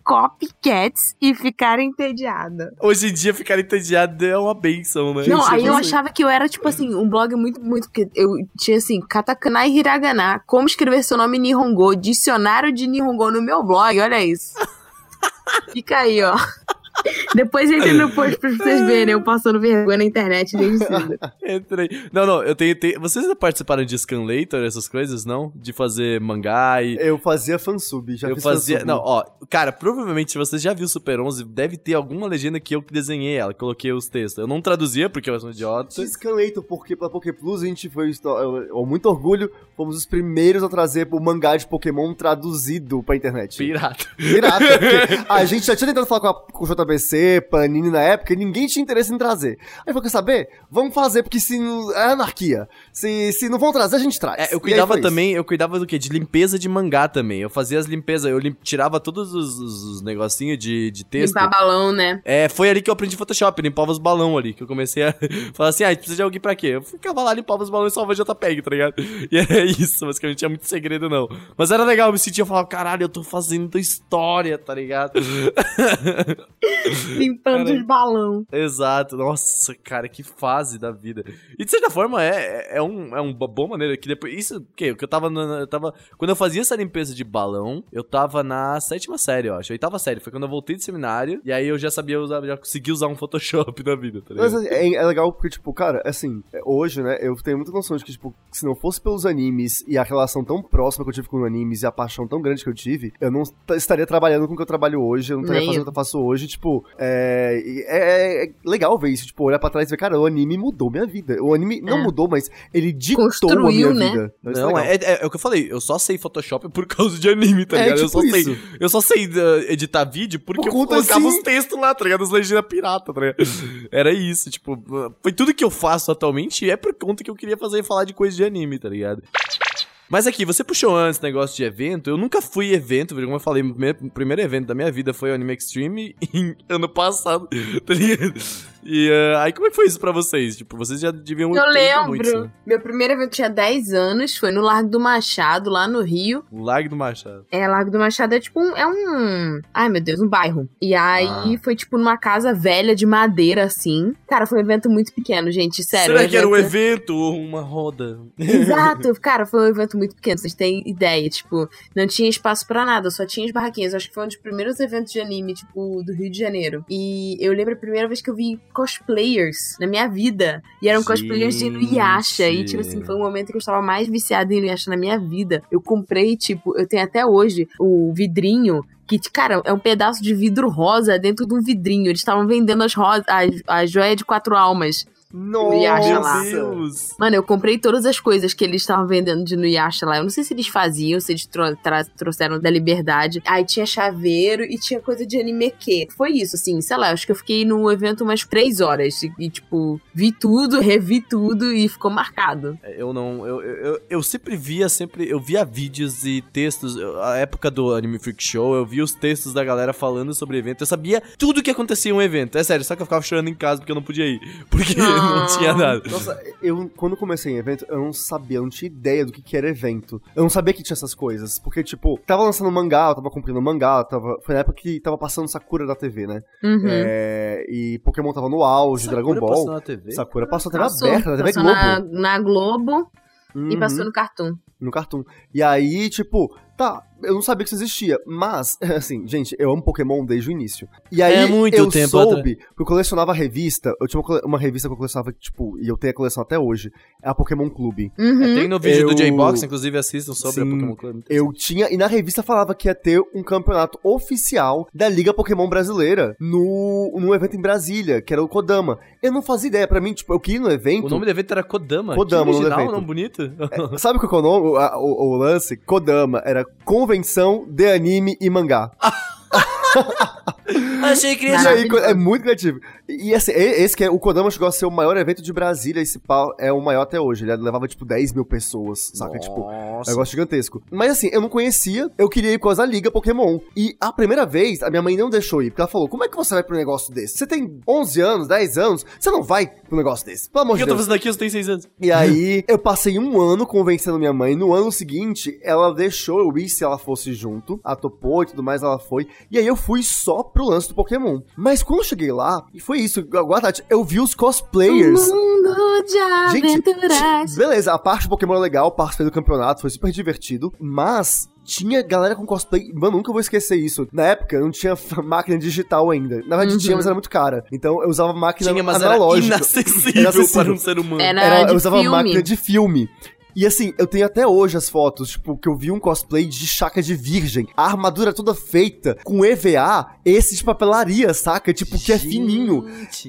copycats e ficar entediada. Hoje em dia, ficar entediado é uma benção, né? Não, aí eu Assim. achava que eu era, tipo assim, um blog muito, muito. que Eu tinha assim, katakana e hiragana, como escrever seu nome em Nihongo, dicionário de Nihongo no meu blog, olha isso. *laughs* Fica aí, ó. Depois entre no *laughs* post pra vocês verem eu passando vergonha na internet desde cedo. *laughs* Entrei. Não, não, eu tenho, tenho- Vocês já participaram de Scanlator, essas coisas, não? De fazer mangá e. Eu fazia fansub, já eu fiz fazia. fansub. Não, ó, cara, provavelmente se você já viu Super 11, deve ter alguma legenda que eu que desenhei ela, coloquei os textos. Eu não traduzia porque eu sou um idiota. Scanlator, porque pela Poké Plus a gente foi, com muito orgulho, fomos os primeiros a trazer o mangá de Pokémon traduzido pra internet. Pirata. Pirata. porque *laughs* a gente já tinha tentado falar com, a, com o JBC, Panini na época, e ninguém tinha interesse em trazer. Aí falou, quer saber? Vamos fazer, porque se não- é anarquia. Se, se não vão trazer, a gente traz. É, eu cuidava também, eu cuidava do quê? De limpeza de mangá também. Eu fazia as limpezas, eu lim- tirava todos os, os- os negocinhos de, de texto. Limpar balão, né? É, foi ali que eu aprendi Photoshop, limpava os balão ali, que eu comecei a *laughs* falar assim, ah, a gente precisa de alguém pra quê? Eu ficava lá, limpava os balões e salvava JPEG, tá ligado? *laughs* E era isso, mas que não tinha muito segredo, não. Mas era legal, eu me sentia, eu falava, caralho, eu tô fazendo história, tá ligado? *laughs* *laughs* Limpando Cara. os balão. Exato. Nossa, cara, que fase da vida. E de certa forma é, é, um, é uma boa maneira que depois. Isso, o quê? Que eu tava, na- eu tava. Quando eu fazia essa limpeza de balão, eu tava na sétima série, eu acho. Oitava série. Foi quando eu voltei de seminário. E aí eu já sabia usar, já consegui usar um Photoshop *laughs* na vida, tá Mas ligado? assim, é, é legal porque, tipo, cara, assim, é, hoje, né, eu tenho muita noção de que, tipo, se não fosse pelos animes e a relação tão próxima que eu tive com os animes e a paixão tão grande que eu tive, eu não estaria trabalhando com o que eu trabalho hoje, eu não estaria Nem fazendo o que eu faço hoje, tipo, é, e é, é legal ver isso, tipo, olhar pra trás e ver, cara, o anime mudou minha vida. O anime não É. mudou, mas ele ditou a Construiu, minha né? vida. Não, é, é, é o que eu falei, eu só sei Photoshop por causa de anime, tá É, ligado? eu, tipo só sei, isso. eu só sei uh, editar vídeo porque Por eu colocava assim. os textos lá, tá ligado? As legendas pirata, tá ligado? Era isso, tipo, foi tudo que eu faço atualmente é por conta que eu queria fazer falar de coisa de anime, tá ligado? Mas aqui, você puxou antes negócio de evento. Eu nunca fui evento, como eu falei, o primeiro, evento da minha vida foi o Anime Extreme *laughs* em ano passado, tá ligado? E uh, aí, como é que foi isso pra vocês? Tipo, vocês já deviam Eu muito, lembro. né? Meu primeiro evento tinha 10 anos, foi no Largo do Machado, lá no Rio. O Lag do Machado. É, Largo do Machado é tipo um. É um. Ai, meu Deus, um bairro. E aí Ah. foi tipo numa casa velha de madeira, assim. Cara, foi um evento muito pequeno, gente. Sério. Será que era um evento- ou uma roda? Exato, cara, foi um evento muito pequeno, vocês têm ideia, tipo, não tinha espaço pra nada, só tinha as barraquinhas. Acho que foi um dos primeiros eventos de anime, tipo, do Rio de Janeiro. E eu lembro a primeira vez que eu vi cosplayers na minha vida. E eram cosplayers de Inuyasha. E, tipo assim, foi um momento que eu estava mais viciada em Inuyasha na minha vida. Eu comprei, tipo, eu tenho até hoje o vidrinho. Que, cara, é um pedaço de vidro rosa dentro de um vidrinho. Eles estavam vendendo as rosas, a joia de quatro almas. Inuyasha lá. Deus! Mano, eu comprei todas as coisas que eles estavam vendendo de Nuyasha lá. Eu não sei se eles faziam, se eles tro- tra- trouxeram da liberdade. Aí tinha chaveiro e tinha coisa de anime que. Foi isso, assim, sei lá, acho que eu fiquei no evento umas três horas. E, e, tipo, vi tudo, *laughs* revi tudo e ficou marcado. É, Eu não. Eu, eu, eu- eu sempre via, sempre. Eu via vídeos e textos. eu- A época do Anime Freak Show, eu via os textos da galera falando sobre o evento. Eu sabia tudo que acontecia em um evento. É sério, só que eu ficava chorando em casa porque eu não podia ir. Porque não *laughs* tinha nada. Nossa, eu, quando comecei em evento, eu não sabia, eu não tinha ideia do que, que era evento. Eu não sabia que tinha essas coisas. Porque, tipo, tava lançando mangá, eu tava cumprindo mangá, tava, foi na época que tava passando Sakura da TV, né? Uhum. É, e Pokémon tava no auge, Dragon Sakura passou Ball. na TV? Sakura passou a TV Passou, aberta, na TV passou Globo. na, na Globo e Uhum, passou no Cartoon. no Cartoon. E aí, tipo, tá, eu não sabia que isso existia. Mas, *laughs* assim, gente, eu amo Pokémon desde o início. E aí, É muito eu tempo soube, porque eu colecionava revista, eu tinha uma, revista que eu colecionava, tipo, e eu tenho a coleção até hoje, é a Pokémon Clube. Uhum. É, tem no vídeo do Eu- J-Box, inclusive assistam sobre Sim. a Pokémon Club. Eu tinha, e na revista falava que ia ter um campeonato oficial da Liga Pokémon Brasileira no, num evento em Brasília, que era o Kodama. Eu não fazia ideia, pra mim, tipo, eu queria ir no evento. O nome do evento era Kodama. Kodama, que o nome do original, evento. nome bonito. Sabe qual que é o nome? O, o- o lance? Kodama. Era Convenção de Anime e Mangá. *laughs* Achei que E aí, é muito criativo. E, assim, esse que é, o Kodama chegou a ser o maior evento de Brasília, esse pau é o maior até hoje. Ele levava, tipo, 10 mil pessoas, saca? Tipo, Nossa. negócio gigantesco. Mas assim, eu não conhecia, eu queria ir com a Liga Pokémon. E a primeira vez, a minha mãe não deixou ir, porque ela falou, como é que você vai pro negócio desse? Você tem 11 anos, 10 anos, você não vai pro negócio desse. Pelo amor Por que de eu tô Deus. fazendo aqui? Você tem seis anos. E *laughs* aí, eu passei um ano convencendo minha mãe. No ano seguinte, ela deixou eu ir se ela fosse junto. A topou e tudo mais, ela foi. E aí eu fui só pro lance do Pokémon. Mas quando eu cheguei lá, e foi isso, agora, Tati, eu vi os cosplayers. Mundo de Gente, aventuras. beleza, a parte do Pokémon é legal, participei do campeonato, foi super divertido, mas tinha galera com cosplay, mano, nunca vou esquecer isso. Na época, eu não tinha *laughs* máquina digital ainda. Na verdade, Uhum. tinha, mas era muito cara. Então, eu usava máquina Tinha, mas era analógica. inacessível, Inacessível. para um ser humano. Era, Era, de eu usava filme. máquina de filme. E assim, eu tenho até hoje as fotos, tipo, que eu vi um cosplay de chaca de virgem. A armadura toda feita com EVA, esse de papelaria, saca? Tipo, que é fininho.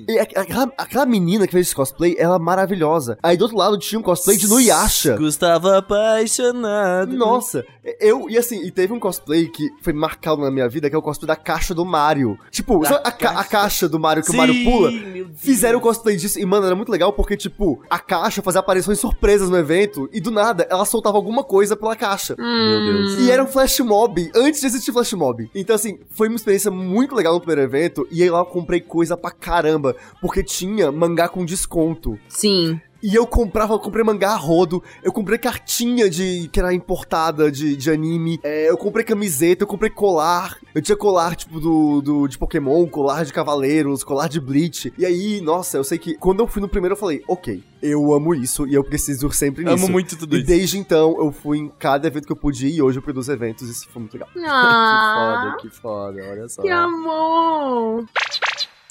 E a- aquela, aquela menina que fez esse cosplay, ela é maravilhosa. Aí do outro lado tinha um cosplay de Nuyasha. Gustavo apaixonado. Nossa, eu, e assim, e teve um cosplay que foi marcado na minha vida, que é o cosplay da caixa do Mario. Tipo, sabe a, ca- a caixa? caixa do Mario que Sim, o Mario pula? Fizeram o cosplay disso e, mano, era muito legal porque, tipo, a caixa fazia aparições surpresas no evento e do nada ela soltava alguma coisa pela caixa. Meu Deus. E era um flash mob, antes de existir flash mob. Então, assim, foi uma experiência muito legal no primeiro evento. E aí lá eu comprei coisa pra caramba, porque tinha mangá com desconto. Sim. E eu comprava, eu comprei mangá a rodo, eu comprei cartinha de que era importada de, de anime, é, eu comprei camiseta, eu comprei colar, eu tinha colar, tipo, do, do de Pokémon, colar de Cavaleiros, colar de Bleach. E aí, nossa, eu sei que quando eu fui no primeiro eu falei, ok, eu amo isso e eu preciso sempre nisso. Amo muito tudo E isso. desde então eu fui em cada evento que eu podia ir e hoje eu produzo eventos e isso foi muito legal. *laughs* Ah, Que foda, que foda, olha só. que amor!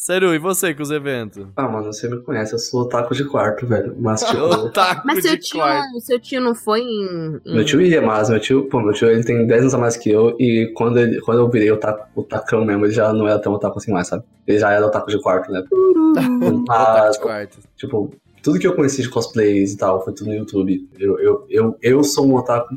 Sério, e você com os eventos? Ah, mano, você me conhece, eu sou otaku de quarto, velho. Mas, tipo, Otaku Mas seu de tio, quarto. seu tio não foi em. em- meu tio ia, mas meu tio, pô, meu tio ele tem 10 anos a mais que eu, e quando, ele, quando eu virei otaku, otacão mesmo, ele já não era tão otaku assim mais, sabe? Ele já era otaku de quarto, né? Otaku Mas, de quarto. tipo, tudo que eu conheci de cosplays e tal, foi tudo no YouTube. Eu, eu, eu, eu sou um otaku,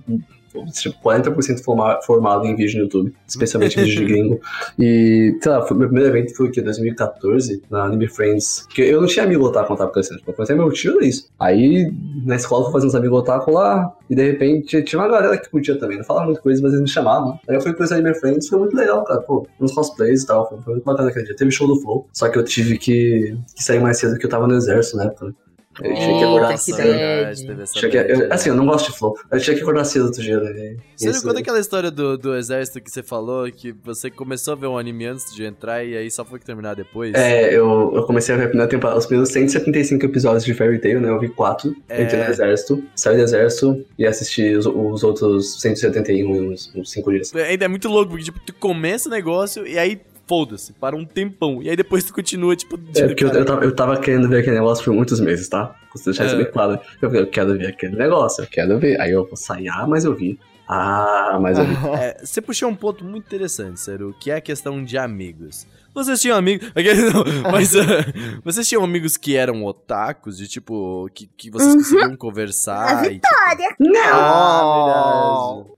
tipo, 40% forma- formado em vídeo no YouTube, especialmente vídeo de *laughs* gringo. E, sei lá, foi, meu primeiro evento foi o quê? 2014, na Anime Friends. Porque eu não tinha amigo otaku quando tava crescendo, tipo, conheci meu tio, isso. Aí, na escola, eu fui fazer uns amigos otaku lá, e de repente tinha uma galera que curtia também. Não falava muita coisa, mas eles me chamavam. Aí eu fui conhecer Anime Friends, foi muito legal, cara. Pô, uns cosplays e tal, foi, foi muito bacana aquele dia. Teve show do Flow, só que eu tive que, que sair mais cedo porque eu tava no exército na época, né? Eu tinha que acordar cedo. verdade, que- bad, eu- assim, eu não gosto de flow. Eu tinha que acordar cedo outro dia, né? Você Isso- conta aquela história do, do exército que você falou, que você começou a ver um anime antes de entrar e aí só foi que terminar depois? É, eu, eu comecei a ver a primeira temporada, os primeiros 175 episódios de Fairy Tail, né? Eu vi quatro, É. entrei no exército, saí do exército e assisti os, os outros 171 em uns, uns cinco dias. Ainda é muito louco, porque tipo, tu começa o negócio e aí foda-se, para um tempão. E aí depois tu *laughs* continua, tipo. É, porque eu, eu, tava, eu tava querendo ver aquele negócio por muitos meses, tá? Preciso deixar isso É. bem claro. Eu eu quero ver aquele negócio, eu quero ver. Aí eu vou sair, ah, mas eu vi. Ah, mas eu vi. *laughs* É, você puxou um ponto muito interessante, sério, que é a questão de amigos. Vocês tinham amigos. *laughs* Não, mas ah, *laughs* vocês tinham amigos que eram otakus, de tipo, que, que vocês conseguiam conversar e. Tipo, ah, verdade.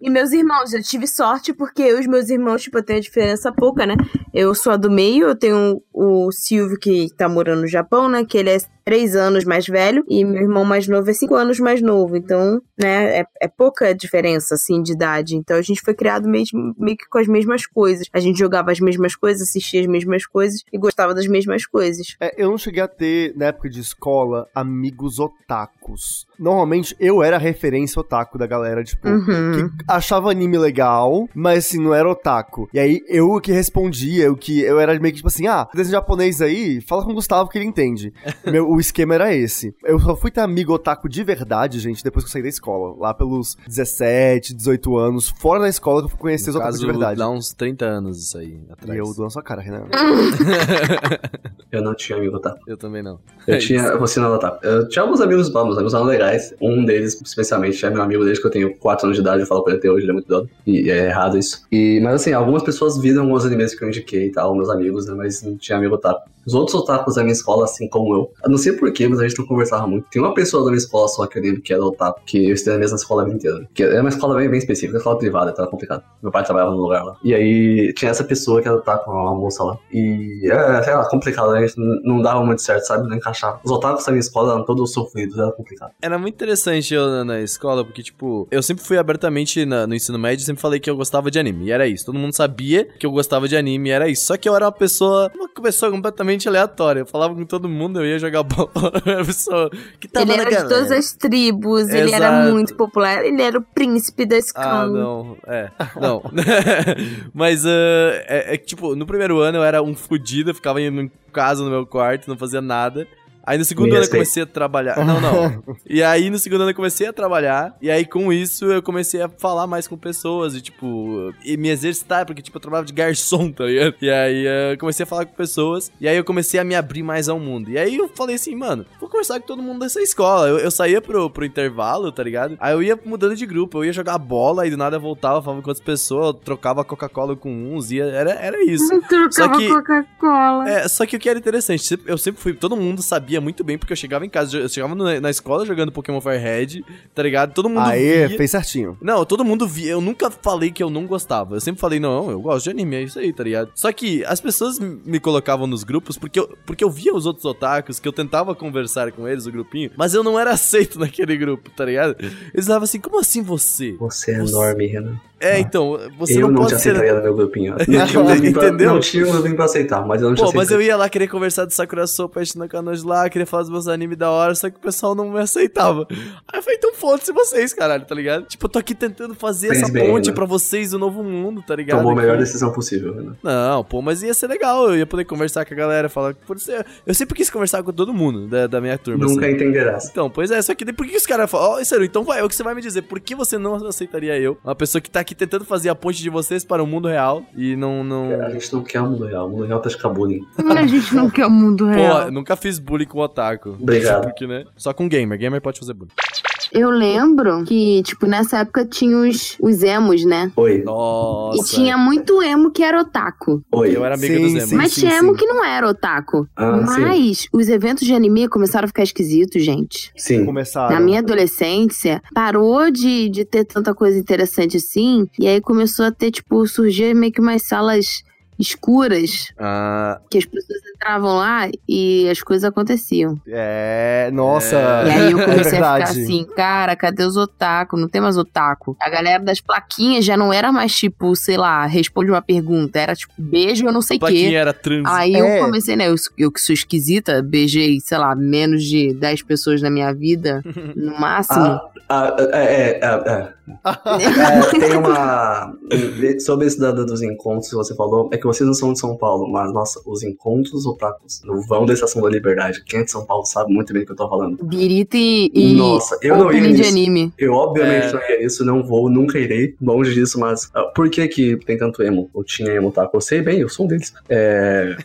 E meus irmãos, eu tive sorte porque eu e os meus irmãos, tipo, eu tenho a diferença pouca, né? Eu sou a do meio, eu tenho o Silvio que tá morando no Japão, né? Que ele é três anos mais velho e meu irmão mais novo é cinco anos mais novo. Então, né, é, é pouca diferença, assim, de idade. Então a gente foi criado mesmo, meio que com as mesmas coisas. A gente jogava as mesmas coisas, assistia as mesmas coisas e gostava das mesmas coisas. É, eu não cheguei a ter, na época de escola, amigos otakus. Normalmente, eu era a referência otaku da galera, tipo, Uhum. que achava anime legal, mas assim, não era otaku. E aí, eu que respondia, eu que eu era meio que tipo assim, ah, desenho japonês aí, fala com o Gustavo que ele entende. *laughs* Meu, o esquema era esse. Eu só fui ter amigo otaku de verdade, gente, depois que eu saí da escola. Lá pelos 17, 18 anos, fora da escola que eu fui conhecer os No otakus caso, de verdade. dá uns 30 anos isso aí E atrás. eu dou na sua cara, Renan. *laughs* Eu não tinha amigo otaku. Eu também não. Eu É tinha, isso. eu vou ensinar otaku. Eu tinha alguns amigos bons, amigos eram legais. Um deles, especialmente, é meu amigo desde que eu tenho 4 anos de idade, eu falo com ele até hoje, ele é muito doido. E é errado isso. E, mas assim, algumas pessoas viram os animes que eu indiquei e tal, meus amigos, né? Mas não tinha amigo otaku. Os outros otakus da minha escola, assim como eu, eu não sei porquê, mas a gente não conversava muito. Tem uma pessoa da minha escola só que eu lembro que era otaku, que eu estudei na mesma escola a vida inteira. Que era uma escola bem, bem específica, escola privada, então era complicado. Meu pai trabalhava no lugar lá. E aí tinha essa pessoa que era otaku, uma moça lá. E é, sei lá, complicado, a gente não não dava muito certo, sabe? Não encaixava. Os otakus da minha escola eram todos sofridos, era complicado. Era muito interessante eu na, na escola, porque, tipo, eu sempre fui abertamente na- no ensino médio, sempre falei que eu gostava de anime, e era isso. Todo mundo sabia que eu gostava de anime, e era isso. Só que eu era uma pessoa, uma pessoa completamente aleatória. Eu falava com todo mundo, eu ia jogar bola, *laughs* uma pessoa que tava ele era de galera. todas as tribos, ele era Exato. muito popular, ele era o príncipe da Ah, escola. não. É, não. *laughs* Mas, ah, é, é que, tipo, no primeiro ano eu era um fudido, eu ficava em casa no meu quarto, não fazia nada. Aí no segundo Me ano eu comecei a trabalhar. Não, não. *laughs* E aí no segundo ano eu comecei a trabalhar. E aí com isso eu comecei a falar mais com pessoas e, tipo, e me exercitar, porque, tipo, eu trabalhava de garçom, tá ligado? E aí eu comecei a falar com pessoas. E aí eu comecei a me abrir mais ao mundo. E aí eu falei assim, mano, vou conversar com todo mundo dessa escola. Eu, eu saía pro, pro intervalo, tá ligado? Aí eu ia mudando de grupo, eu ia jogar bola e do nada eu voltava, falava com outras pessoas, eu trocava Coca-Cola com uns, ia, era, era isso. *laughs* Trocava Coca-Cola. É, só que o que era interessante, eu sempre fui, todo mundo sabia muito bem, porque eu chegava em casa, eu chegava na escola jogando Pokémon Firehead, tá ligado? Todo mundo Aê, via. fez certinho. Não, todo mundo via. Eu nunca falei que eu não gostava. Eu sempre falei, não, eu gosto de anime, é isso aí, tá ligado? Só que as pessoas me colocavam nos grupos porque eu, porque eu via os outros otakus, que eu tentava conversar com eles, o grupinho, mas eu não era aceito *laughs* naquele grupo, tá ligado? Eles falavam assim, como assim você? Você é enorme, Renan. É, então, você eu não, não, pode te ser. aceitaria no meu grupinho. *laughs* Não tinha um grupinho pra, Entendeu? não tinha um grupinho pra aceitar, mas eu não te Pô, mas eu ia lá querer conversar de Sakura Sopa, no Kanojo lá, queria falar dos meus animes da hora, só que o pessoal não me aceitava. Aí eu falei, então foda-se vocês, caralho, tá ligado? Tipo, eu tô aqui tentando fazer essa bem, ponte né? pra vocês do novo mundo, tá ligado? Tomou a melhor decisão possível, né? Não, pô, mas ia ser legal, eu ia poder conversar com a galera, falar. Por ser, eu sempre quis conversar com todo mundo da, da minha turma. Nunca assim. entenderás. Então, pois é, só que por que os caras falam, ó, sério, então vai, é o que você vai me dizer, por que você não aceitaria eu, uma pessoa que tá aqui tentando fazer a ponte de vocês para o mundo real e não. não... A gente não quer o mundo real. O mundo real tá de bullying. A gente não quer o mundo Pô, real. eu nunca fiz bullying com otaku. Obrigado. Porque, né? Só com gamer. Gamer pode fazer bullying. Eu lembro que, tipo, nessa época tinha os, os emos, né? Oi, Nossa. E tinha muito emo que era otaku. oi. Eu era amigo Sim, dos emos. sim. Mas tinha emo que não era otaku. Ah, sim. Mas os eventos de anime começaram a ficar esquisitos, gente. Sim. Começaram. Na minha adolescência, parou de, de ter tanta coisa interessante assim. E aí começou a ter, tipo, surgir meio que umas salas escuras Ah, que as pessoas entravam lá e as coisas aconteciam. É, nossa. E aí eu *laughs* é comecei a ficar assim, cara, cadê os otaku? Não tem mais otaku. A galera das plaquinhas já não era mais tipo, sei lá, responde uma pergunta. Era tipo, beijo, eu não sei o quê. era trans. Aí É. eu comecei, né? Eu, eu que sou esquisita, beijei, sei lá, menos de 10 pessoas na minha vida, no *laughs* máximo. Ah, ah, é, é, é, é. Tem uma. *laughs* Sobre esse da, da- dos encontros que você falou, é que vocês não são de São Paulo, mas, nossa, os encontros otakus no vão da Estação da Liberdade. Quem é de São Paulo sabe muito bem do que eu tô falando. Birita e, Nossa, eu não ia nisso. anime. Eu, obviamente, É. não ia nisso, não vou, nunca irei, longe disso, mas ah, por que que tem tanto emo? Ou tinha emo otaku? Eu sei bem, eu sou um deles. É,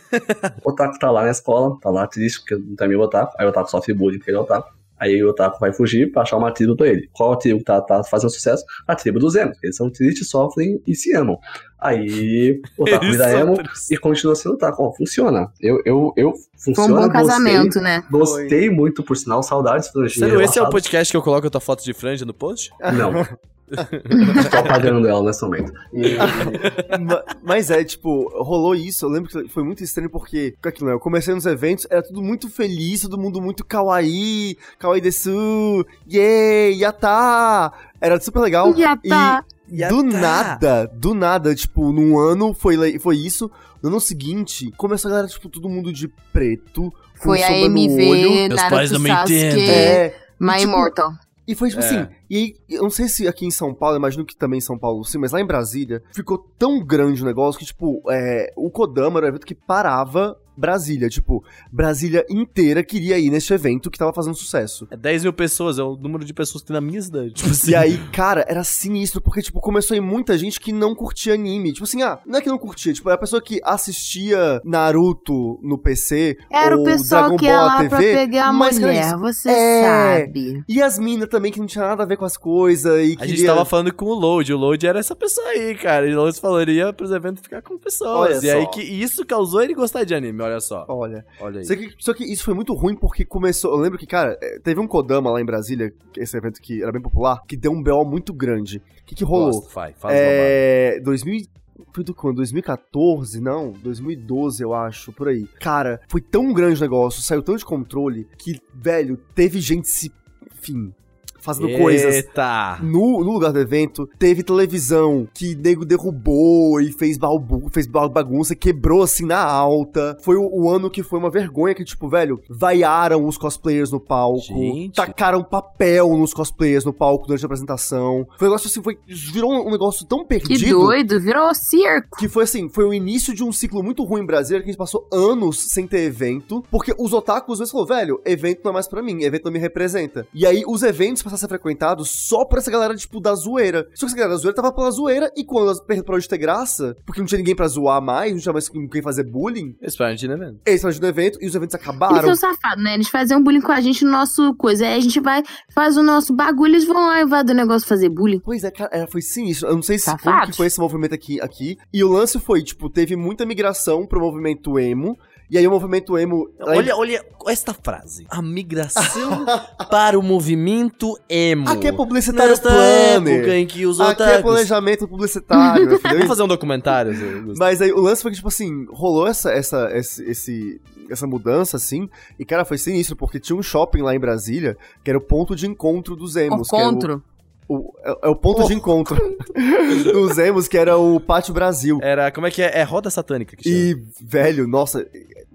o *laughs* otaku tá lá na escola, tá lá triste porque não tem amigo otaku, aí o otaku sofre bullying porque ele é otaku. Aí o otaku vai fugir pra achar uma tribo pra ele. Qual a tribo que tá, tá fazendo sucesso? A tribo dos emos. Eles são tristes, sofrem e se amam. Aí o otaku *laughs* Eles vira emo e continua sendo otaku. Ó, funciona. Eu, eu, eu, Foi um funciona, bom gostei. casamento, né? Gostei muito, por sinal, saudades franjinha. Sério, esse é o podcast que eu coloco a tua foto de franja no post? Não. *laughs* *laughs* Tô apagando ela nesse momento. E- *laughs* Ma- Mas é, tipo, rolou isso. Eu lembro que foi muito estranho porque, aquilo, né? Eu comecei nos eventos, era tudo muito feliz, todo mundo muito kawaii, kawaii desu, yay, yata. Era super legal. Tá. E do nada, do nada, tipo, num ano foi, foi isso. No ano seguinte, começou a galera, tipo, todo mundo de preto. com Foi a sombra no olho. MV, Meus pais Naruto não me Sasuke, entendem. É, My tipo, Immortal. E foi tipo É. assim, e aí, eu não sei se aqui em São Paulo, imagino que também em São Paulo sim, mas lá em Brasília, ficou tão grande o negócio que, tipo, é, o Kodama era um evento que parava Brasília. Tipo, Brasília inteira queria ir nesse evento que tava fazendo sucesso. É 10 mil pessoas, é o número de pessoas que tem na minha cidade. Tipo assim. E aí, cara, era sinistro, porque, tipo, começou a ir muita gente que não curtia anime. Tipo assim, ah, não é que não curtia, tipo, é a pessoa que assistia Naruto no PC, Era ou o pessoal Dragon que ia Ball lá na pra TV, pegar a mas, mulher, isso- você É. sabe. E as minas também, que não tinha nada a ver com as coisas, e A queria... gente tava falando com o Load, o Load era essa pessoa aí, cara. E o Load falou, ele ia pros eventos ficar com pessoas. Olha e aí só. que isso causou ele gostar de anime, olha só. Olha, Olha aí. Só que, só que isso foi muito ruim porque começou. Eu lembro que, cara, é, teve um Kodama lá em Brasília, esse evento que era bem popular, que deu um BO muito grande. O que, que rolou? Gosto, faz, faz é. 2000. Foi do quando? 2014? Não, 2012, eu acho, por aí. Cara, foi tão grande o negócio, saiu tão de controle, que, velho, teve gente se. Enfim. Fazendo coisas Eita! no, no lugar do evento, teve televisão que nego derrubou e fez, balbu, fez ba- bagunça, quebrou assim na alta. Foi o, o ano que foi uma vergonha que, tipo, velho, vaiaram os cosplayers no palco, Gente. tacaram papel nos cosplayers no palco durante a apresentação. Foi um negócio assim, foi, virou um negócio tão Que perdido. doido, virou circo. Que foi assim, foi o início de um ciclo muito ruim em Brasília, que a gente passou anos sem ter evento, porque os otakus às vezes falaram, velho, evento não é mais pra mim, evento não me representa. E aí os eventos passaram a ser frequentados só por essa galera, tipo, da zoeira. Só que essa galera da zoeira tava pela zoeira, e quando elas parou de ter graça, porque não tinha ninguém pra zoar mais, não tinha mais com quem fazer bullying, Expandir, né, velho? eles estavam no evento, e os eventos Eles acabaram. são safados, né? Eles faziam bullying com a gente no nosso coisa. Aí a gente vai, faz o nosso bagulho, eles vão lá e vai do negócio fazer bullying. Pois é, cara, é, foi sinistro. Eu não sei se como Safados. que foi esse movimento aqui, aqui. E o lance foi, tipo, teve muita migração pro movimento emo. E aí o movimento emo. em- Olha, olha esta frase. A migração *laughs* para o movimento emo. Aqui é publicitário Nesta planner. época em que os Aqui é otakus... planejamento publicitário, *laughs* meu filho. Vamos fazer um documentário? Mas aí o lance foi que, tipo assim, rolou essa, essa, esse, esse- essa mudança, assim, e, cara, foi sinistro, porque tinha um shopping lá em Brasília, que era o ponto de encontro dos emos. Encontro. O, é, é o ponto de encontro *laughs* dos emos, que era o Pátio Brasil. Era, como é que é? É roda satânica que chama. E, velho, nossa,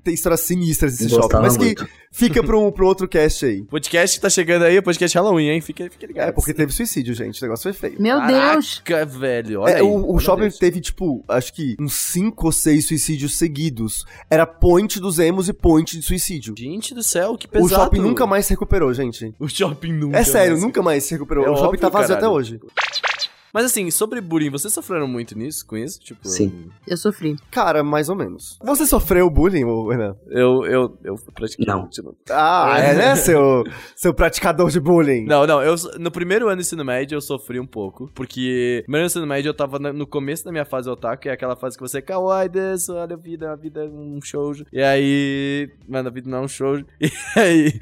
tem histórias sinistras desse shopping. Mas que *laughs* fica pro, pro outro cast aí. Podcast tá chegando aí, o podcast Halloween, hein? Fica, fica ligado. É, porque teve suicídio, gente. O negócio foi feio. Meu Deus. Caraca, velho. Olha É, aí, o, o olha shopping isso. teve, tipo, acho que uns 5 ou 6 suicídios seguidos. Era point dos emos e point de suicídio. Gente do céu, que O pesado. shopping nunca mais se recuperou, gente. O shopping nunca É sério, mais. nunca mais se recuperou. É o shopping óbvio, tá vazio caralho. até hoje. Mas assim, sobre bullying, vocês sofreram muito nisso, com isso? Tipo, Sim. Eu sofri. Cara, mais ou menos. Você sofreu bullying, ô, Renan? Eu, eu, eu pratiquei. Não. não. Ah, é, né, seu, seu praticador de bullying? Não, não, eu, no primeiro ano do ensino médio eu sofri um pouco, porque no primeiro ensino médio eu tava no começo da minha fase otaku, que é aquela fase que você, kawaii desu, olha a vida, a vida é um shoujo. E aí, mano, a vida não é um shoujo. *laughs* E aí,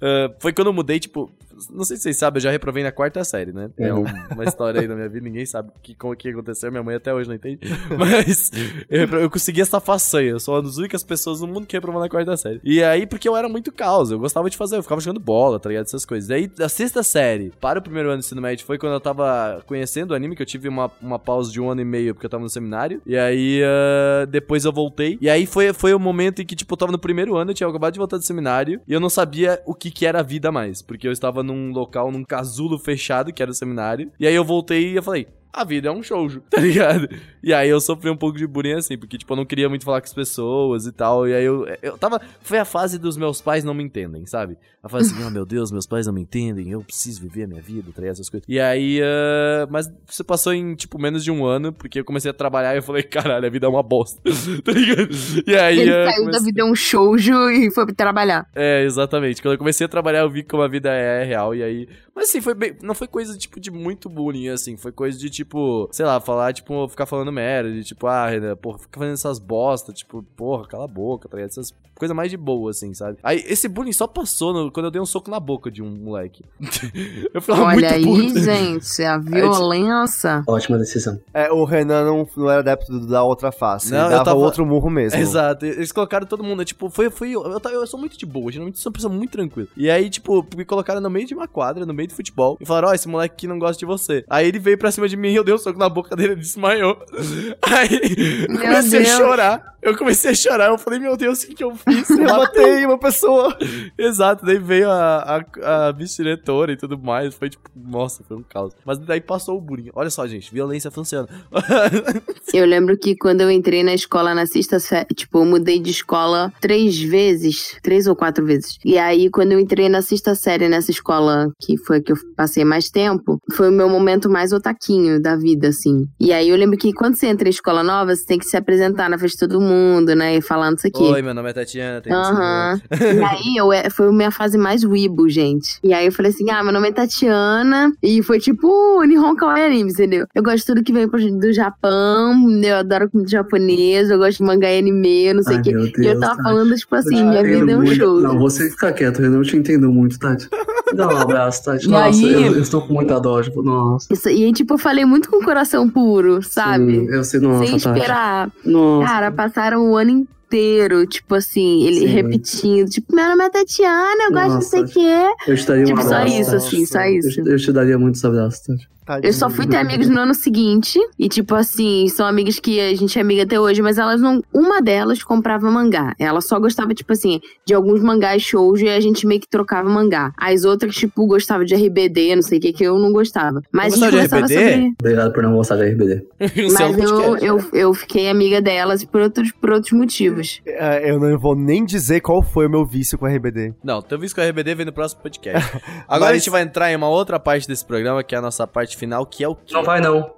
ah, foi quando eu mudei, tipo, não sei se vocês sabem, eu já reprovei na quarta série, né? É um- uma história aí da minha vida, ninguém sabe o que, como que aconteceu, minha mãe até hoje não entende. *laughs* Mas eu, eu consegui essa façanha, eu sou uma das únicas pessoas no mundo que reprovou na quarta série. E aí, porque eu era muito caos, eu gostava de fazer, eu ficava jogando bola, tá ligado? Essas coisas. Daí, da sexta série para o primeiro ano do ensino médio foi quando eu tava conhecendo o anime, que eu tive uma, uma pausa de um ano e meio porque eu tava no seminário. E aí, ah, depois eu voltei. E aí foi, foi o momento em que, tipo, eu tava no primeiro ano, eu tinha acabado de voltar do seminário, e eu não sabia o que que era a vida mais, porque eu estava num local, num casulo fechado, que era o seminário. E aí eu voltei e eu falei, a vida é um shoujo, *laughs* tá ligado? E aí eu sofri um pouco de bullying assim, porque, tipo, eu não queria muito falar com as pessoas e tal. E aí eu, eu tava. Foi a fase dos meus pais não me entendem, sabe? A fase assim, oh meu Deus, meus pais não me entendem, eu preciso viver a minha vida, tá ligado? Essas coisas. E aí, ah, mas isso passou em, tipo, menos de um ano, porque eu comecei a trabalhar e eu falei, caralho, a vida é uma bosta, *laughs* tá ligado? E aí. Ele ah, saiu da comecei- vida um shoujo e foi trabalhar. é, exatamente. Quando eu comecei a trabalhar, eu vi como a vida é real. E aí. Mas assim, foi bem. Não foi coisa tipo de muito bullying, assim. Foi coisa de tipo, sei lá, falar, tipo, ficar falando merda. De tipo, ah, Renan, porra, fica fazendo essas bosta. Tipo, porra, cala a boca, tá ligado? Essas coisas mais de boa, assim, sabe? Aí esse bullying só passou no- quando eu dei um soco na boca de um moleque. *laughs* eu ficava Olha aí, muito puto. gente, a *laughs* violência. Ótima decisão. É, o Renan não, não era adepto da outra face. Não, ele eu dava tava- outro murro mesmo. *laughs* Exato, eles colocaram todo mundo, tipo, foi, foi, eu, eu, eu sou muito de boa, geralmente sou uma pessoa muito tranquila. E aí, tipo, me colocaram no meio de uma quadra, no meio do futebol, e falaram, ó, esse moleque aqui não gosta de você. Aí ele veio pra cima de mim, eu dei um soco na boca dele, ele desmaiou. *laughs* Aí, eu comecei Deus. a chorar, eu comecei a chorar, eu falei, meu Deus, o que eu fiz? Eu matei uma pessoa. *laughs* Exato, daí veio a, a, a vice-diretora e tudo mais, foi tipo, nossa, foi um caos. Mas daí passou o bullying. Olha só, gente, violência funciona. *laughs* Eu lembro que quando eu entrei na escola na sexta série, tipo, eu mudei de escola três vezes, três ou quatro vezes. E aí, quando eu entrei na sexta série nessa escola, que foi a que eu passei mais tempo, foi o meu momento mais otaquinho da vida, assim. E aí eu lembro que quando você entra em escola nova, você tem que se apresentar na frente de todo mundo, né? E falando isso aqui. Oi, meu nome é Tatiana, tenho Aham. E aí, eu, é- foi a minha fase mais wibo, gente. E aí eu falei assim, ah, meu nome é Tatiana. E foi tipo Nihon Kawaii Anime, entendeu? Eu gosto de tudo que vem do Japão. Eu adoro comida japonesa. Eu gosto de mangá e anime, não sei o quê. meu E eu Deus, tava Tati. falando, tipo Eu assim, te minha vida é um muito. show. Não, você fica quieto. Eu te entendo muito, Tati. Dá um abraço, Tati. E Nossa, aí? eu, eu estou com muita dó. Tipo, nossa. Isso- e aí, tipo, eu falei muito com o coração puro, sabe? Sim, eu sei, nossa, Sem Tati. esperar. Nossa. Cara, passaram o ano inteiro, tipo assim, ele Sim. repetindo, tipo, meu nome é Tatiana, eu gosto de não sei o Nossa. quê. Eu te daria um Tipo, só abraço. isso, Tati. assim, só isso. Eu, eu te daria muitos abraços, Tati. Eu só fui ter amigos no ano seguinte. E, tipo assim, são amigas que a gente é amiga até hoje, mas elas não. Uma delas comprava mangá. Ela só gostava, tipo assim, de alguns mangás shows e a gente meio que trocava mangá. As outras, tipo, gostavam de RBD, não sei o que, que eu não gostava. Mas Não a gente gostava de RBD? sobre. Obrigado por não gostar de RBD. É Mas eu, podcast. eu, eu fiquei amiga delas por outros, por outros motivos. É, eu não vou nem dizer qual foi o meu vício com RBD. Não, teu vício com a RBD vem no próximo podcast. *laughs* Agora a Mas- gente vai entrar em uma outra parte desse programa, que é a nossa parte final, que é o quê? Não vai, não.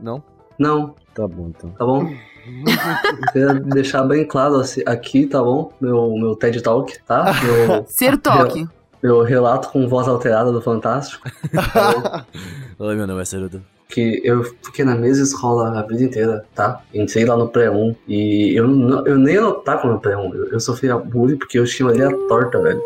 Não? Não, Tá bom, então. tá bom? Eu *laughs* queria deixar bem claro assim, aqui, tá bom? Meu, meu TED Talk, tá? Meu, *laughs* Ser toque. meu relato com voz alterada do Fantástico. Tá? *laughs* Oi, meu nome é Cerudo. que eu fiquei na mesma escola a vida inteira, tá? Entrei lá no pré-1 e eu, não- eu nem otaku no pré-1. Eu, eu sofria bullying porque eu tinha a orelha torta, velho.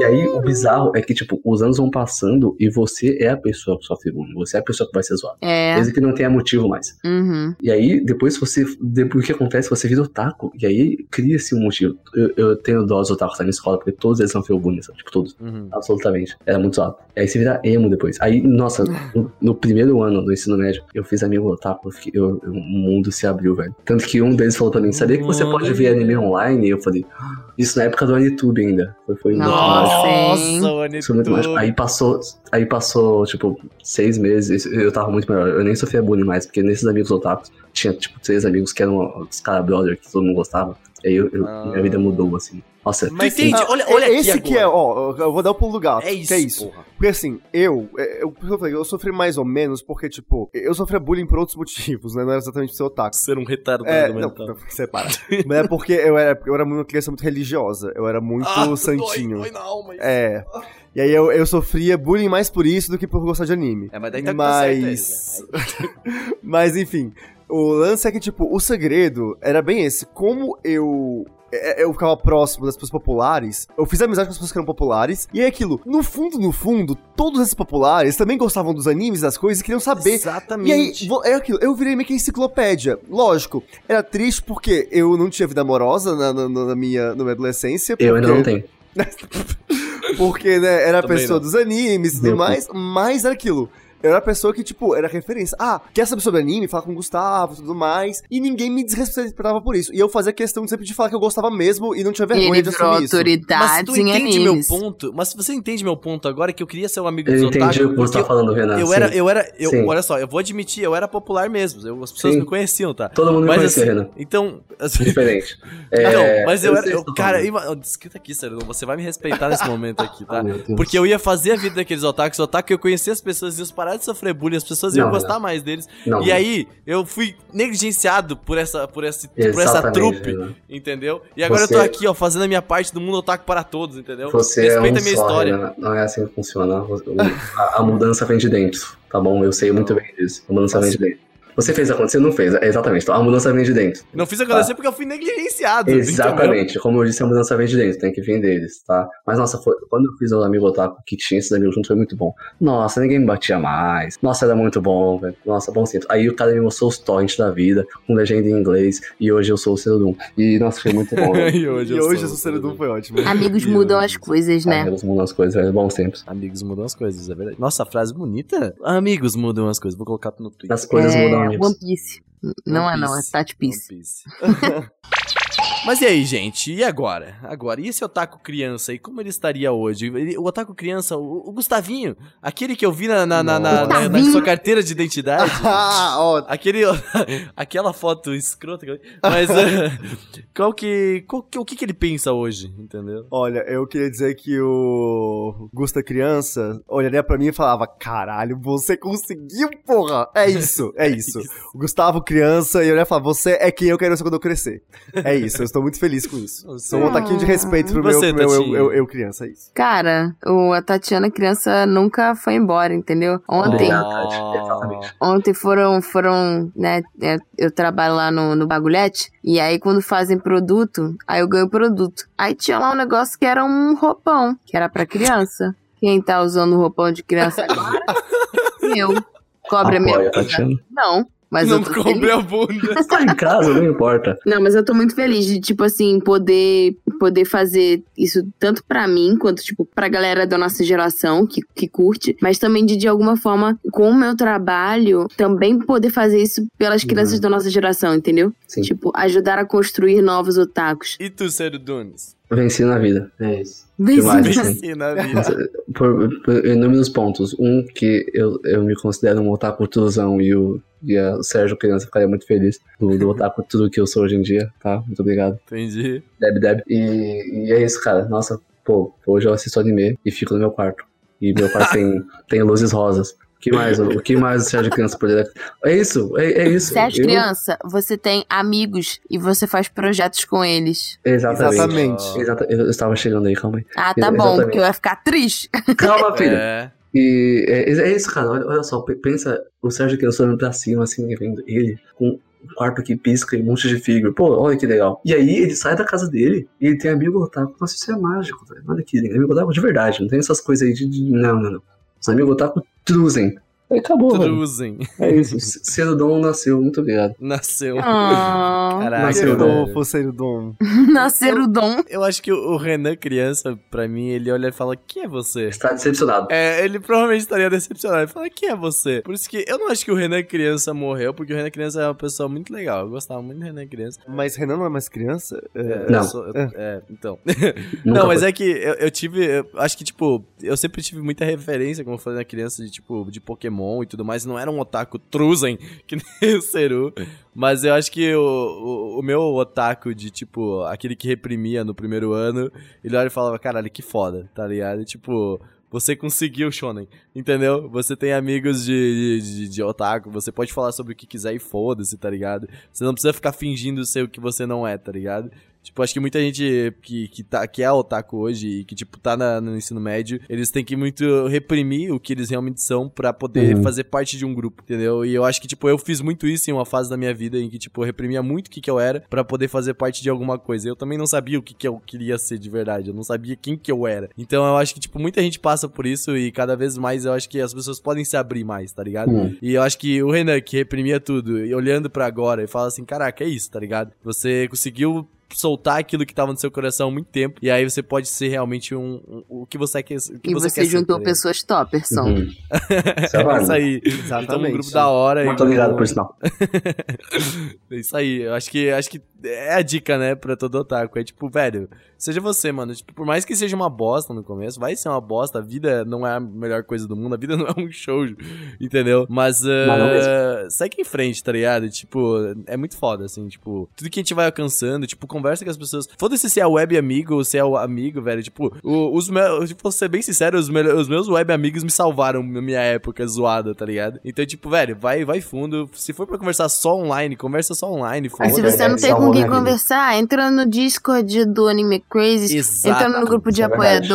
E aí, o bizarro é que, tipo, os anos vão passando e você é a pessoa que sofre bullying. Você é a pessoa que vai ser zoada. É. Desde que não tenha motivo mais. Uhum. E aí, depois você. Depois o que acontece? Você vira otaku. E aí cria-se um motivo. Eu, eu tenho dó dos otakus na minha escola, porque todos eles bullying, sabe? Tipo, todos. Uhum. Absolutamente. Era muito zoado. E aí você vira emo depois. Aí, nossa, *laughs* no, no primeiro ano do ensino médio, eu fiz amigo otaku, eu fiquei- eu- eu- o mundo se abriu, velho. Tanto que um deles falou pra mim, sabia que você pode ver anime online? E eu falei, "Ah, isso na época do Anitube ainda. Foi, foi muito mágico. Nossa, muito mágico. Aí passou, aí passou, tipo, seis meses, eu tava muito melhor. Eu nem sofria bullying mais, porque nesses amigos otakus, tinha, tipo, três amigos que eram os caras brother que todo mundo gostava. Aí eu, eu- Ah. minha vida mudou, assim. Nossa, Mas tem- entende? Olha, olha É aqui esse que é, ó, eu vou dar o pulo do gato. É isso, que é isso. porra. Porque assim, eu, é, eu, eu, eu sofri mais ou menos porque, tipo, eu sofria bullying por outros motivos, né? Não era exatamente por ser otaku. Ser um retardado É, não, mental. não, separa. Mas é porque eu era, eu era uma criança muito religiosa. Eu era muito Ah, *laughs* santinho. Dói, dói na alma isso. É. E aí eu, eu sofria bullying mais por isso do que por gostar de anime. É, mas daí tá certo Mas. aí, né? *laughs* Mas enfim. O lance é que, tipo, o segredo era bem esse. Como eu. É, Eu ficava próximo das pessoas populares, eu fiz amizade com as pessoas que eram populares, e é aquilo, no fundo, no fundo, todos esses populares também gostavam dos animes, das coisas, e queriam saber Exatamente. e aí, é aquilo, eu virei meio que enciclopédia. Lógico, era triste porque eu não tinha vida amorosa na, na- na minha, na minha adolescência. eu ainda porque- não tenho. *laughs* Porque, né, era a pessoa não. dos animes e tudo mais, mas era aquilo. Eu era a pessoa que, tipo, era referência. Ah, quer saber sobre anime? Fala com o Gustavo e tudo mais. E ninguém me desrespeitava por isso. E eu fazia questão sempre de falar que eu gostava mesmo e não tinha vergonha Ele de assumir isso. Mas autoridade tu em entende meu animes. ponto? Mas você entende meu ponto agora que eu queria ser um amigo Eu dos entendi otaku? o que você tá falando, Renan. Eu sim. era, eu era, eu, Sim. olha só, eu vou admitir, eu era popular mesmo. eu- as pessoas Sim. me conheciam, tá? Todo mundo me Mas conhecia, assim, Renan. então, assim, *laughs* Diferente. não, É, mas eu, era, eu, você tá cara, ima- aqui, sério, você vai me respeitar nesse momento aqui, tá? *laughs* Ah, meu Deus. Porque eu ia fazer a vida daqueles otakus, otaku, eu conhecia as pessoas, iam parar de sofrer bullying, as pessoas iam Não, gostar não. mais deles. Não, e aí, eu fui negligenciado por essa, por esse, por essa trupe, Renan. entendeu? E agora Você- eu tô aqui, ó, fazendo a minha parte do mundo otaku para todos, entendeu? Você Respeita é a um minha só, história. Renan. Não é assim que funciona. A, a mudança vem de dentro, tá bom? Eu sei muito bem disso. A mudança vem de dentro. Você fez acontecer, não fez. É, Exatamente. Então, a mudança vem de dentro. Não fiz acontecer porque eu fui negligenciado. entendeu? Exatamente. Como eu disse, a mudança vem de dentro, tem que vir deles, tá? Mas nossa, foi- quando eu fiz o amigo otaku que tinha esses amigos juntos, foi muito bom. Nossa, ninguém me batia mais. Nossa, era muito bom, velho. Nossa, bom sempre. Aí o cara me mostrou os torrents da vida, com legenda em inglês, e hoje eu sou o Cerodum. E nossa, foi muito bom. *laughs* e hoje, E eu hoje sou- esse Seredum foi ótimo. *laughs* Amigos mudam as coisas, né? Amigos mudam as coisas, velho. Bons tempos. Amigos mudam as coisas, é verdade. Nossa, frase bonita. Amigos mudam as coisas. Vou colocar no Twitter. As coisas mudam, é. One Piece. Não One é não, é. Tati Piece. One Piece. *laughs* Mas e aí, gente? E agora? Agora, e esse otaku criança aí? Como ele estaria hoje? Ele- o otaku criança, o, o Gustavinho, aquele que eu vi na, na, na, na- na- sua carteira de identidade. *laughs* Ah, ó, Aquele, *laughs* aquela foto escrota. que eu- Mas *laughs* eh, qual que, qual que- o que, que ele pensa hoje, entendeu? Olha, eu queria dizer que o Gusta criança olharia pra mim e falava: Caralho, você conseguiu, porra! É isso, é isso. O Gustavo criança, e eu olharia e falava: Você é quem eu quero ser quando eu crescer. É isso, eu estou muito feliz com isso. Então, um taquinho de respeito pro meu, você, pro meu eu, eu, eu criança, é isso. Cara, o, a Tatiana criança nunca foi embora, entendeu? Ontem. Exatamente. ontem foram, foram, né, é, eu trabalho lá no, no bagulhete, e aí quando fazem produto, aí eu ganho produto. Aí tinha lá um negócio que era um roupão, que era pra criança. Quem tá usando roupão de criança agora? *laughs* eu. Cobra minha Apoia. Tatiana. Não, mas não cobre feliz. a bunda. Você tá em casa, não importa. Não, mas eu tô muito feliz de, tipo assim, poder, poder fazer isso tanto pra mim, quanto, tipo, pra galera da nossa geração que, que curte, mas também de, de alguma forma, com o meu trabalho, também poder fazer isso pelas crianças da nossa geração, entendeu? Sim. Tipo, ajudar a construir novos otakus. E tu, Sério Dunes? Venci na vida. É isso. Vem Demais, sim. assim. Venci na vida. Por, por inúmeros pontos. Um, que eu, eu me considero um otaku truzão e o, e a- o Sérgio Criança ficaria muito feliz do, do *laughs* otaku tudo que eu sou hoje em dia, tá? Muito obrigado. Entendi. Deb Deb. E, e é isso, cara. Nossa, pô, hoje eu assisto anime e fico no meu quarto. E meu quarto *laughs* tem, tem luzes rosas. O que mais? O que mais o Sérgio Criança poderia. É isso, é, é isso. Sérgio Eu- criança, você tem amigos e você faz projetos com eles. Exatamente. Exatamente. Exata- Eu estava chegando aí, calma aí. Ah, tá bom, porque eu ia ficar triste. Calma, *laughs* filho. É. E é, é isso, cara. Olha, olha só, pe- pensa o Sérgio Criança olhando pra cima, assim, vendo ele com um quarto que pisca e um monte de figure. Pô, olha que legal. E aí ele sai da casa dele e ele tem amigo otaku. Nossa, isso é mágico, velho. Olha aqui, amigo otaku de verdade. Não tem essas coisas aí de. de- Não, não, não. Os amigos otaku truzem. Aí acabou, velho. Truzem. É isso. *laughs* Cerodon nasceu, muito obrigado. Nasceu. Ah, Caraca, Nasceu. Fofo, ser dom. *laughs* nascer o dom. Eu acho que o Renan, criança, pra mim, ele olha e fala: Quem é você? Está decepcionado. É, ele provavelmente estaria decepcionado. Ele fala, quem é você? Por isso que eu não acho que o Renan criança morreu, porque o Renan criança é uma pessoa muito legal. Eu gostava muito do Renan criança. Mas Renan não é mais criança? É, Eu Não. sou- eu- é, então. *laughs* Nunca não, mas foi. é que eu, eu tive. eu acho que, tipo, eu sempre tive muita referência, como eu falei na criança, de tipo, de Pokémon e tudo mais. Não era um otaku Truzen, *laughs* que nem o Seru. Mas eu acho que o, o, o meu otaku de, tipo, aquele que reprimia no primeiro ano, ele olha e falava, caralho, que foda, tá ligado? E, tipo. Você conseguiu, Shonen, entendeu? Você tem amigos de, de, de otaku, você pode falar sobre o que quiser e foda-se, tá ligado? Você não precisa ficar fingindo ser o que você não é, tá ligado? Tipo, acho que muita gente que, que, tá, que é otaku hoje e que, tipo, tá na- no ensino médio, eles têm que muito reprimir o que eles realmente são pra poder Uhum. fazer parte de um grupo, entendeu? E eu acho que, tipo, eu fiz muito isso em uma fase da minha vida em que, tipo, eu reprimia muito o que, que eu era pra poder fazer parte de alguma coisa. Eu também não sabia o que, que eu queria ser de verdade, eu não sabia quem que eu era. Então eu acho que, tipo, muita gente passa por isso e cada vez mais eu acho que as pessoas podem se abrir mais, tá ligado? Hum. E eu acho que o Renan, que reprimia tudo, e olhando pra agora, e fala assim: caraca, é isso, tá ligado? Você conseguiu soltar aquilo que tava no seu coração há muito tempo, e aí você pode ser realmente um, um- o que você quer o que E você, quer ser, juntou tá ligado? pessoas topperson. Uhum. Isso é *laughs* É isso aí. Exatamente. Então, um grupo da hora. Muito obrigado por sinal. *laughs* É isso aí. Eu acho que, acho que é a dica, né, pra todo otaku. É tipo, velho, seja você, mano. Tipo, por mais que seja uma bosta no começo, vai ser uma bosta. A vida não é a melhor coisa do mundo. A vida *laughs* não é um show, entendeu? Mas, uh, Mas segue em frente, tá ligado? Tipo, é muito foda, assim, tipo, tudo que a gente vai alcançando, tipo, conversa com as pessoas. Foda-se se é web amigo ou se é o amigo, velho. Tipo, o- os meus, tipo, vou ser bem sincero, os, mel- os meus web amigos me salvaram na minha época zoada, tá ligado? Então, tipo, velho, vai, vai fundo. Se for pra conversar só online, conversa só online, Aí se foda-se. você não tem com quem conversar, entra no Discord do Anime Crazy, entra no grupo de é verdade.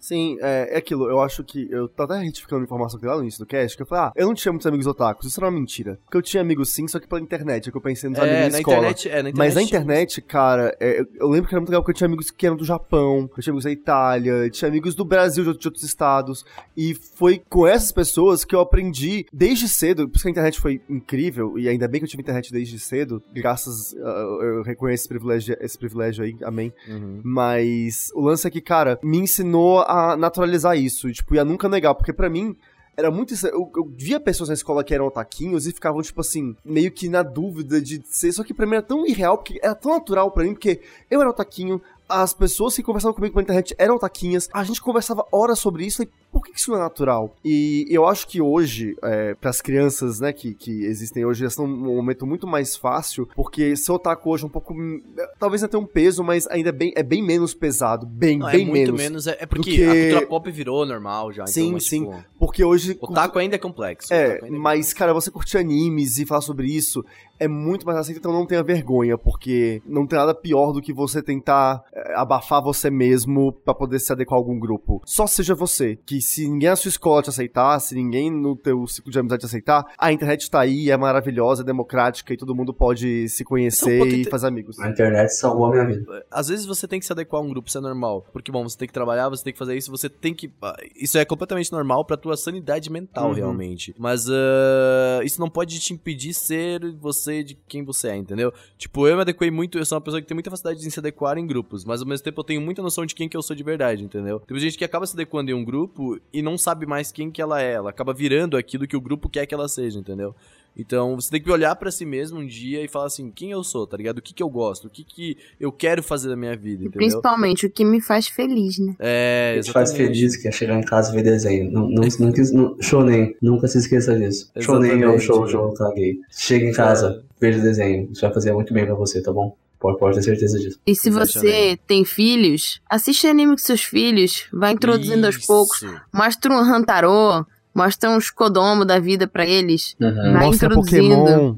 Sim, é, é aquilo. Eu acho que. Eu tô até retificando a informação que lá no início do cast, que eu falei, ah, eu não tinha muitos amigos otakus. Isso era uma mentira. Porque eu tinha amigos sim, só que pela internet. É que eu pensei nos amigos É, na na escola. internet, é, na internet. Mas na internet, cara, é, eu- eu lembro que era muito legal porque eu tinha amigos que eram do Japão, eu tinha amigos da Itália, eu tinha amigos do Brasil, de outros, de outros estados. E foi com essas pessoas que eu aprendi desde cedo, por isso que a internet foi incrível, e ainda bem que eu tive internet desde cedo, graças, a- eu reconheço esse privilégio, esse privilégio aí, amém. Uhum. Mas o lance é que, cara, me ensinou a naturalizar isso, tipo, e a nunca negar, porque pra mim era muito. Eu, eu via pessoas na escola que eram otaquinhos e ficavam, tipo assim, meio que na dúvida de ser. Só que pra mim era tão irreal, porque era tão natural pra mim, porque eu era otaquinho, as pessoas que conversavam comigo pela internet eram otaquinhas, a gente conversava horas sobre isso, e por que isso não é natural? E eu acho que hoje, é, para as crianças, né, que, que existem hoje, elas estão num momento muito mais fácil, porque ser otaku hoje é um pouco. hum, Talvez ainda tenha um peso, mas ainda é bem, é bem menos pesado. Bem, Não, é bem muito menos. menos. É, é porque que- a cultura pop virou normal já. Sim, então, mas, sim. Tipo, Porque hoje. o taco ainda é complexo. É, ainda mas, cara, você curtir animes e falar sobre isso é muito mais aceito, então não tenha vergonha, porque não tem nada pior do que você tentar é, abafar você mesmo pra poder se adequar a algum grupo. Só seja você. Que se ninguém na sua escola te aceitar, se ninguém no teu ciclo de amizade te aceitar, a internet tá aí, é maravilhosa, é democrática e todo mundo pode se conhecer Então, e fazer amigos. A internet salvou a minha vida. às vezes você tem que se adequar a um grupo, isso é normal. Porque, bom, você tem que trabalhar, você tem que fazer isso, você tem que. ah, Isso é completamente normal pra tua sanidade mental, Uhum. realmente. Mas ah, isso não pode te impedir ser você de quem você é, entendeu? Tipo, eu me adequei muito, eu sou uma pessoa que tem muita facilidade de se adequar em grupos, mas ao mesmo tempo eu tenho muita noção de quem que eu sou de verdade, entendeu? Tem gente que acaba se adequando em um grupo e não sabe mais quem que ela é, ela acaba virando aquilo que o grupo quer que ela seja, entendeu? Então você tem que olhar pra si mesmo um dia e falar assim, quem eu sou, tá ligado? O que que eu gosto, o que que eu quero fazer da minha vida, entendeu? principalmente o que me faz feliz, né? É, O que te faz exatamente. feliz que é chegar em casa e ver desenho. Não, não, não, não, shonen, nunca se esqueça disso. Shonen é o Exatamente. show, show, caguei. Chega em casa, veja desenho. Isso vai fazer muito bem pra você, tá bom? Pode, pode ter certeza disso. E se você Exatamente. tem filhos, assiste anime com seus filhos, vai introduzindo aos Isso. poucos, mostra um Hantaro, mostra uns Kodomo da vida pra eles. Uhum. Vai Mostra introduzindo. Pokémon.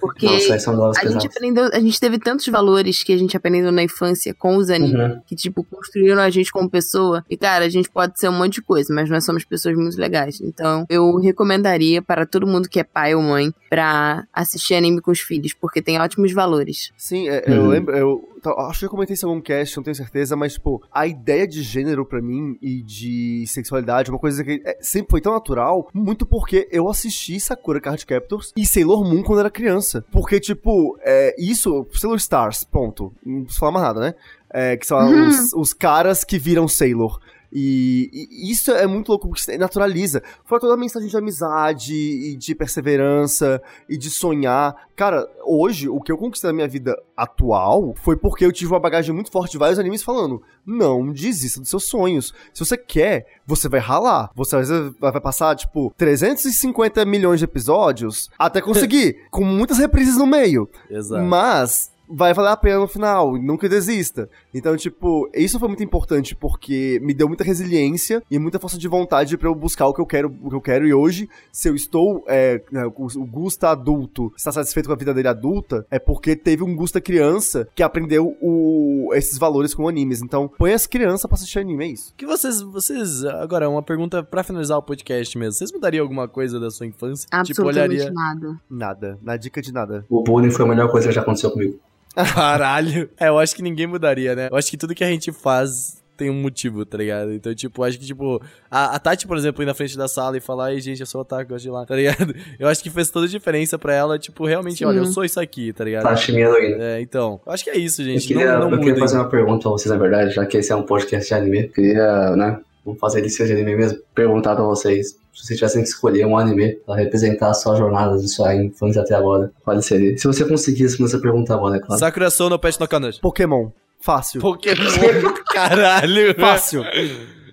Porque Nossa, a gente aprendeu, a gente teve tantos valores que a gente aprendeu na infância com os animes, Uhum. que, tipo, construíram a gente como pessoa. E, cara, a gente pode ser um monte de coisa, mas nós somos pessoas muito legais. Então, eu recomendaria para todo mundo que é pai ou mãe pra assistir anime com os filhos, porque tem ótimos valores. Sim, é, eu Uhum. lembro, eu acho que eu comentei isso em algum cast, não tenho certeza, mas, tipo, a ideia de gênero pra mim e de sexualidade, uma coisa que é, sempre foi tão natural, muito porque eu assisti Sakura Card Captors e Sailor Moon quando era criança. Porque, tipo, é, isso, Sailor Stars, ponto. Não preciso falar mais nada, né? É, que são *laughs* os, os caras que viram Sailor. E, e isso é muito louco, porque naturaliza. Foi toda a mensagem de amizade e de perseverança e de sonhar. Cara, hoje, o que eu conquistei na minha vida atual foi porque eu tive uma bagagem muito forte de vários animes falando: não desista dos seus sonhos. Se você quer, você vai ralar. Você às vezes vai vai passar, tipo, 350 milhões de episódios até conseguir, *laughs* com muitas reprises no meio. Exato. Mas vai valer a pena no final, nunca desista. Então, tipo, isso foi muito importante porque me deu muita resiliência e muita força de vontade pra eu buscar o que eu quero, o que eu quero. E hoje, se eu estou, é, né, o Gusta adulto, está satisfeito com a vida dele adulta, é porque teve um Gusta criança que aprendeu o- esses valores com animes. Então, põe as crianças pra assistir anime, é isso. Que vocês, vocês, agora uma pergunta pra finalizar o podcast mesmo. Vocês mudariam alguma coisa da sua infância? tipo, Absolutamente olharia. nada. Nada, na dica de nada. O bullying foi a melhor coisa que já aconteceu comigo. Caralho. É, eu acho que ninguém mudaria, né? Eu acho que tudo que a gente faz tem um motivo, tá ligado? Então, tipo, acho que, tipo, a, a Tati, por exemplo, ir na frente da sala e falar, ai, gente, eu sou otaku, gosto de lá, *laughs* tá ligado? Eu acho que fez toda a diferença pra ela, tipo, realmente, Sim. olha, eu sou isso aqui, tá ligado? Tati, minha heroína. É, então, eu acho que é isso, Eu gente. queria, não, não eu queria fazer uma pergunta pra vocês, na verdade, já que esse é um podcast de anime. Eu queria, né, vamos fazer licença de anime mesmo, perguntar pra vocês, se vocês tivessem que escolher um anime pra representar a sua jornada de sua infância até agora, qual seria? Se você conseguisse essa pergunta agora, é claro. Sakura Soul no Pet no Kanji. Pokémon. Fácil. Pokémon, *laughs* caralho. Fácil.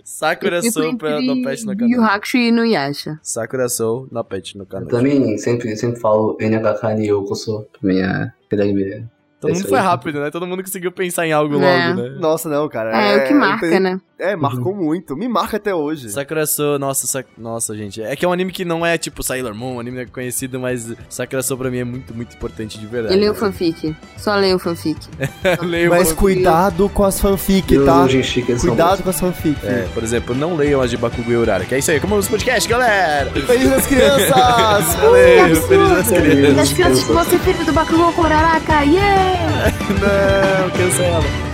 Sakura Eu Soul pra- no Pet no Kanji. Yu Hakusho e Inuyasha. Sakura Soul no Pet no Eu Kanji. também sempre, sempre falo NHK Nyokoso, pra mim é anime. Todo É mundo foi aí. rápido, né? Todo mundo conseguiu pensar em algo É. logo, né? Nossa, não, cara. É, o que marca, tem- né? É, marcou muito. Me marca até hoje. Sakura Soul, nossa, Sa- nossa, gente. É que é um anime que não é tipo Sailor Moon, um anime conhecido, mas Sakura Soul pra mim é muito, muito importante de verdade. Eu leio fanfic. Só leio fanfic. *laughs* Leio Mas fanfic. cuidado com as fanfic, tá? eles são Cuidado com as fanfic. É, por exemplo, não leiam as de Bakugo e Urara, que é isso aí. Como os podcast, galera! Feliz das crianças! *laughs* Valeu, feliz das crianças. As crianças que vão ser filhos do Bakugou Kuraraka, yeah! Não, cancela.